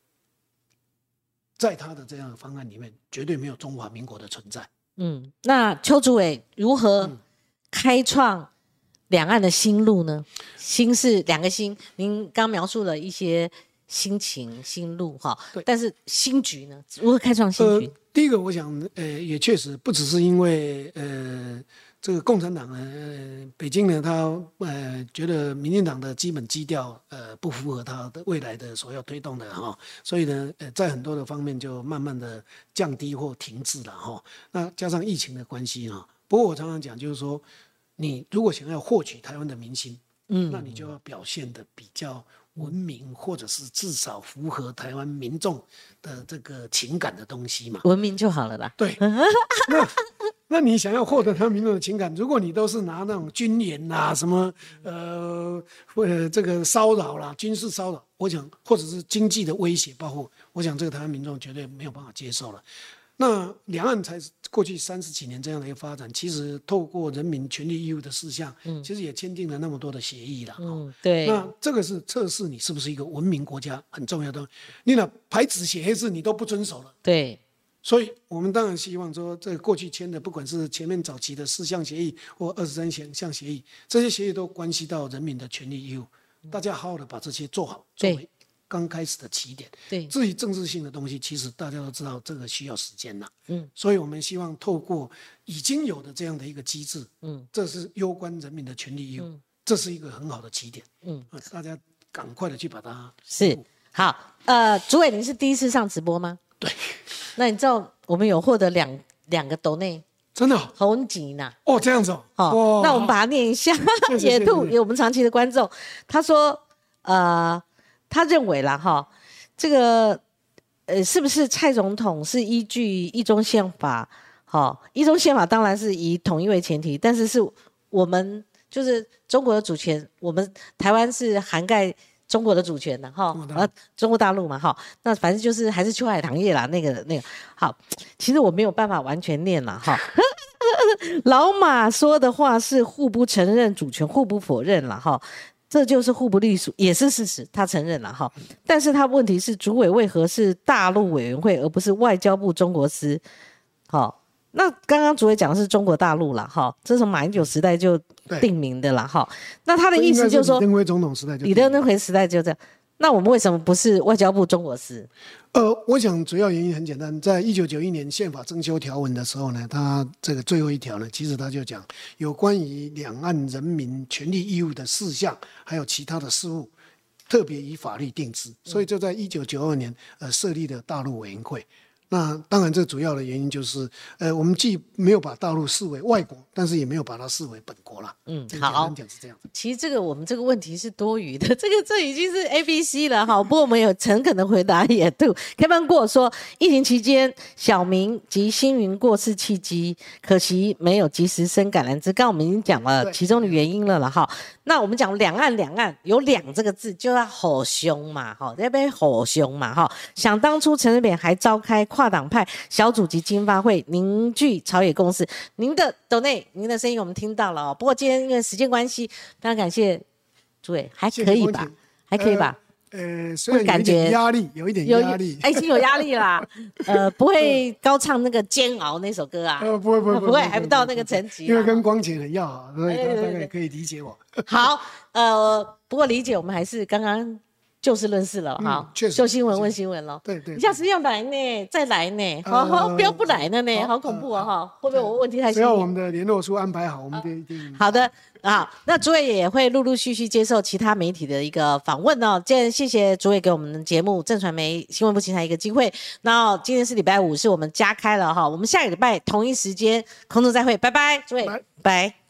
在他的这样的方案里面，绝对没有中华民国的存在。嗯。那邱主委如何嗯开创两岸的新路呢？新是两个新，您刚描述了一些心情、心路哈对，但是新局呢？如何开创新呃局？，第一个，我想，呃，也确实不只是因为呃这个共产党呢，呃，北京呢，他呃觉得民进党的基本基调呃不符合他的未来的所要推动的哈，所以呢，呃，在很多的方面就慢慢的降低或停滞了哈。那加上疫情的关系哈，不过我常常讲就是说，你如果想要获取台湾的民心，嗯，那你就要表现的比较。文明，或者是至少符合台湾民众的这个情感的东西嘛？文明就好了啦。对，那那你想要获得台湾民众的情感，如果你都是拿那种军演啊，什么呃，或者这个骚扰啦，军事骚扰，我想或者是经济的威胁包括，我想这个台湾民众绝对没有办法接受了。那两岸才过去三十几年这样的一个发展，其实透过人民权利义务的事项，嗯，其实也签订了那么多的协议了，嗯，对。那这个是测试你是不是一个文明国家很重要的。你那白纸写黑字你都不遵守了，对。所以我们当然希望说，这过去签的，不管是前面早期的四项协议或二十三项协议，这些协议都关系到人民的权利义务，大家好好的把这些做好，作为。刚开始的起点，对，至于政治性的东西，其实大家都知道，这个需要时间了。嗯，所以我们希望透过已经有的这样的一个机制，嗯，这是攸关人民的权利义务，这是一个很好的起点。嗯，大家赶快的去把它是好。呃，朱伟，您是第一次上直播吗？对。那你知道我们有获得两两个斗内，真的红吉呢？哦，这样子哦。哦，那我们把它念一下。野兔有我们长期的观众，他说，呃。他认为啦，哈，这个呃，是不是蔡总统是依据一中宪法？哈，一中宪法当然是以统一为前提，但是是我们就是中国的主权，我们台湾是涵盖中国的主权的，哈，呃，中国大陆嘛，哈，那反正就是还是秋海棠叶啦，那个那个，好，其实我没有办法完全念了，哈，老马说的话是互不承认主权，互不否认了，哈。这就是互不隶属，也是事实，他承认了哈。但是他问题是，主委为何是大陆委员会，而不是外交部中国司？好，那刚刚主委讲的是中国大陆了哈，这是从马英九时代就定名的了哈。那他的意思就是说，李登辉总统时代就，李登辉时代就这样。那我们为什么不是外交部中国司？呃，我想主要原因很简单，在一九九一年宪法征修条文的时候呢，它这个最后一条呢，其实他就讲有关于两岸人民权利义务的事项，还有其他的事务，特别以法律定制，所以就在一九九二年呃设立的大陆委员会。那当然，这主要的原因就是，呃，我们既没有把大陆视为外国，但是也没有把它视为本国了。嗯，好，讲是这样。其实这个我们这个问题是多余的，这个这已经是 A B C 了哈。不过我们有诚恳的回答也对。开班过说，疫情期间小明及星云过世契机，可惜没有及时生感染枝。刚刚我们已经讲了其中的原因了了哈。那我们讲两岸两岸有两这个字，就要吼凶嘛哈，那边吼凶嘛哈。想当初陈水扁还召开。跨党派小组及经发会凝聚朝野共识。您的斗内，您的声音我们听到了哦。不过今天因为时间关系，非常感谢诸位，还可以吧？还可以吧？呃，会感觉压力，有一点压力，哎，已经有压力啦。呃，不会高唱那个煎熬那首歌啊？呃，不会，不会，不会，还不到那个层级。因为跟光景很要好，所以大概可以理解我。好，呃，不过理解我们还是刚刚。就事论事了哈，就新闻问新闻了。对对，你下次要来呢，再来呢，好好不要不来了呢，好恐怖啊哈！会不会我问题太？只要我们的联络处安排好，我们就一定。好的啊，那主委也会陆陆续续接受其他媒体的一个访问哦。今天谢谢主委给我们的节目正传媒新闻部平台一个机会。那今天是礼拜五，是我们加开了哈，我们下个礼拜同一时间空中再会，拜拜，主委，拜。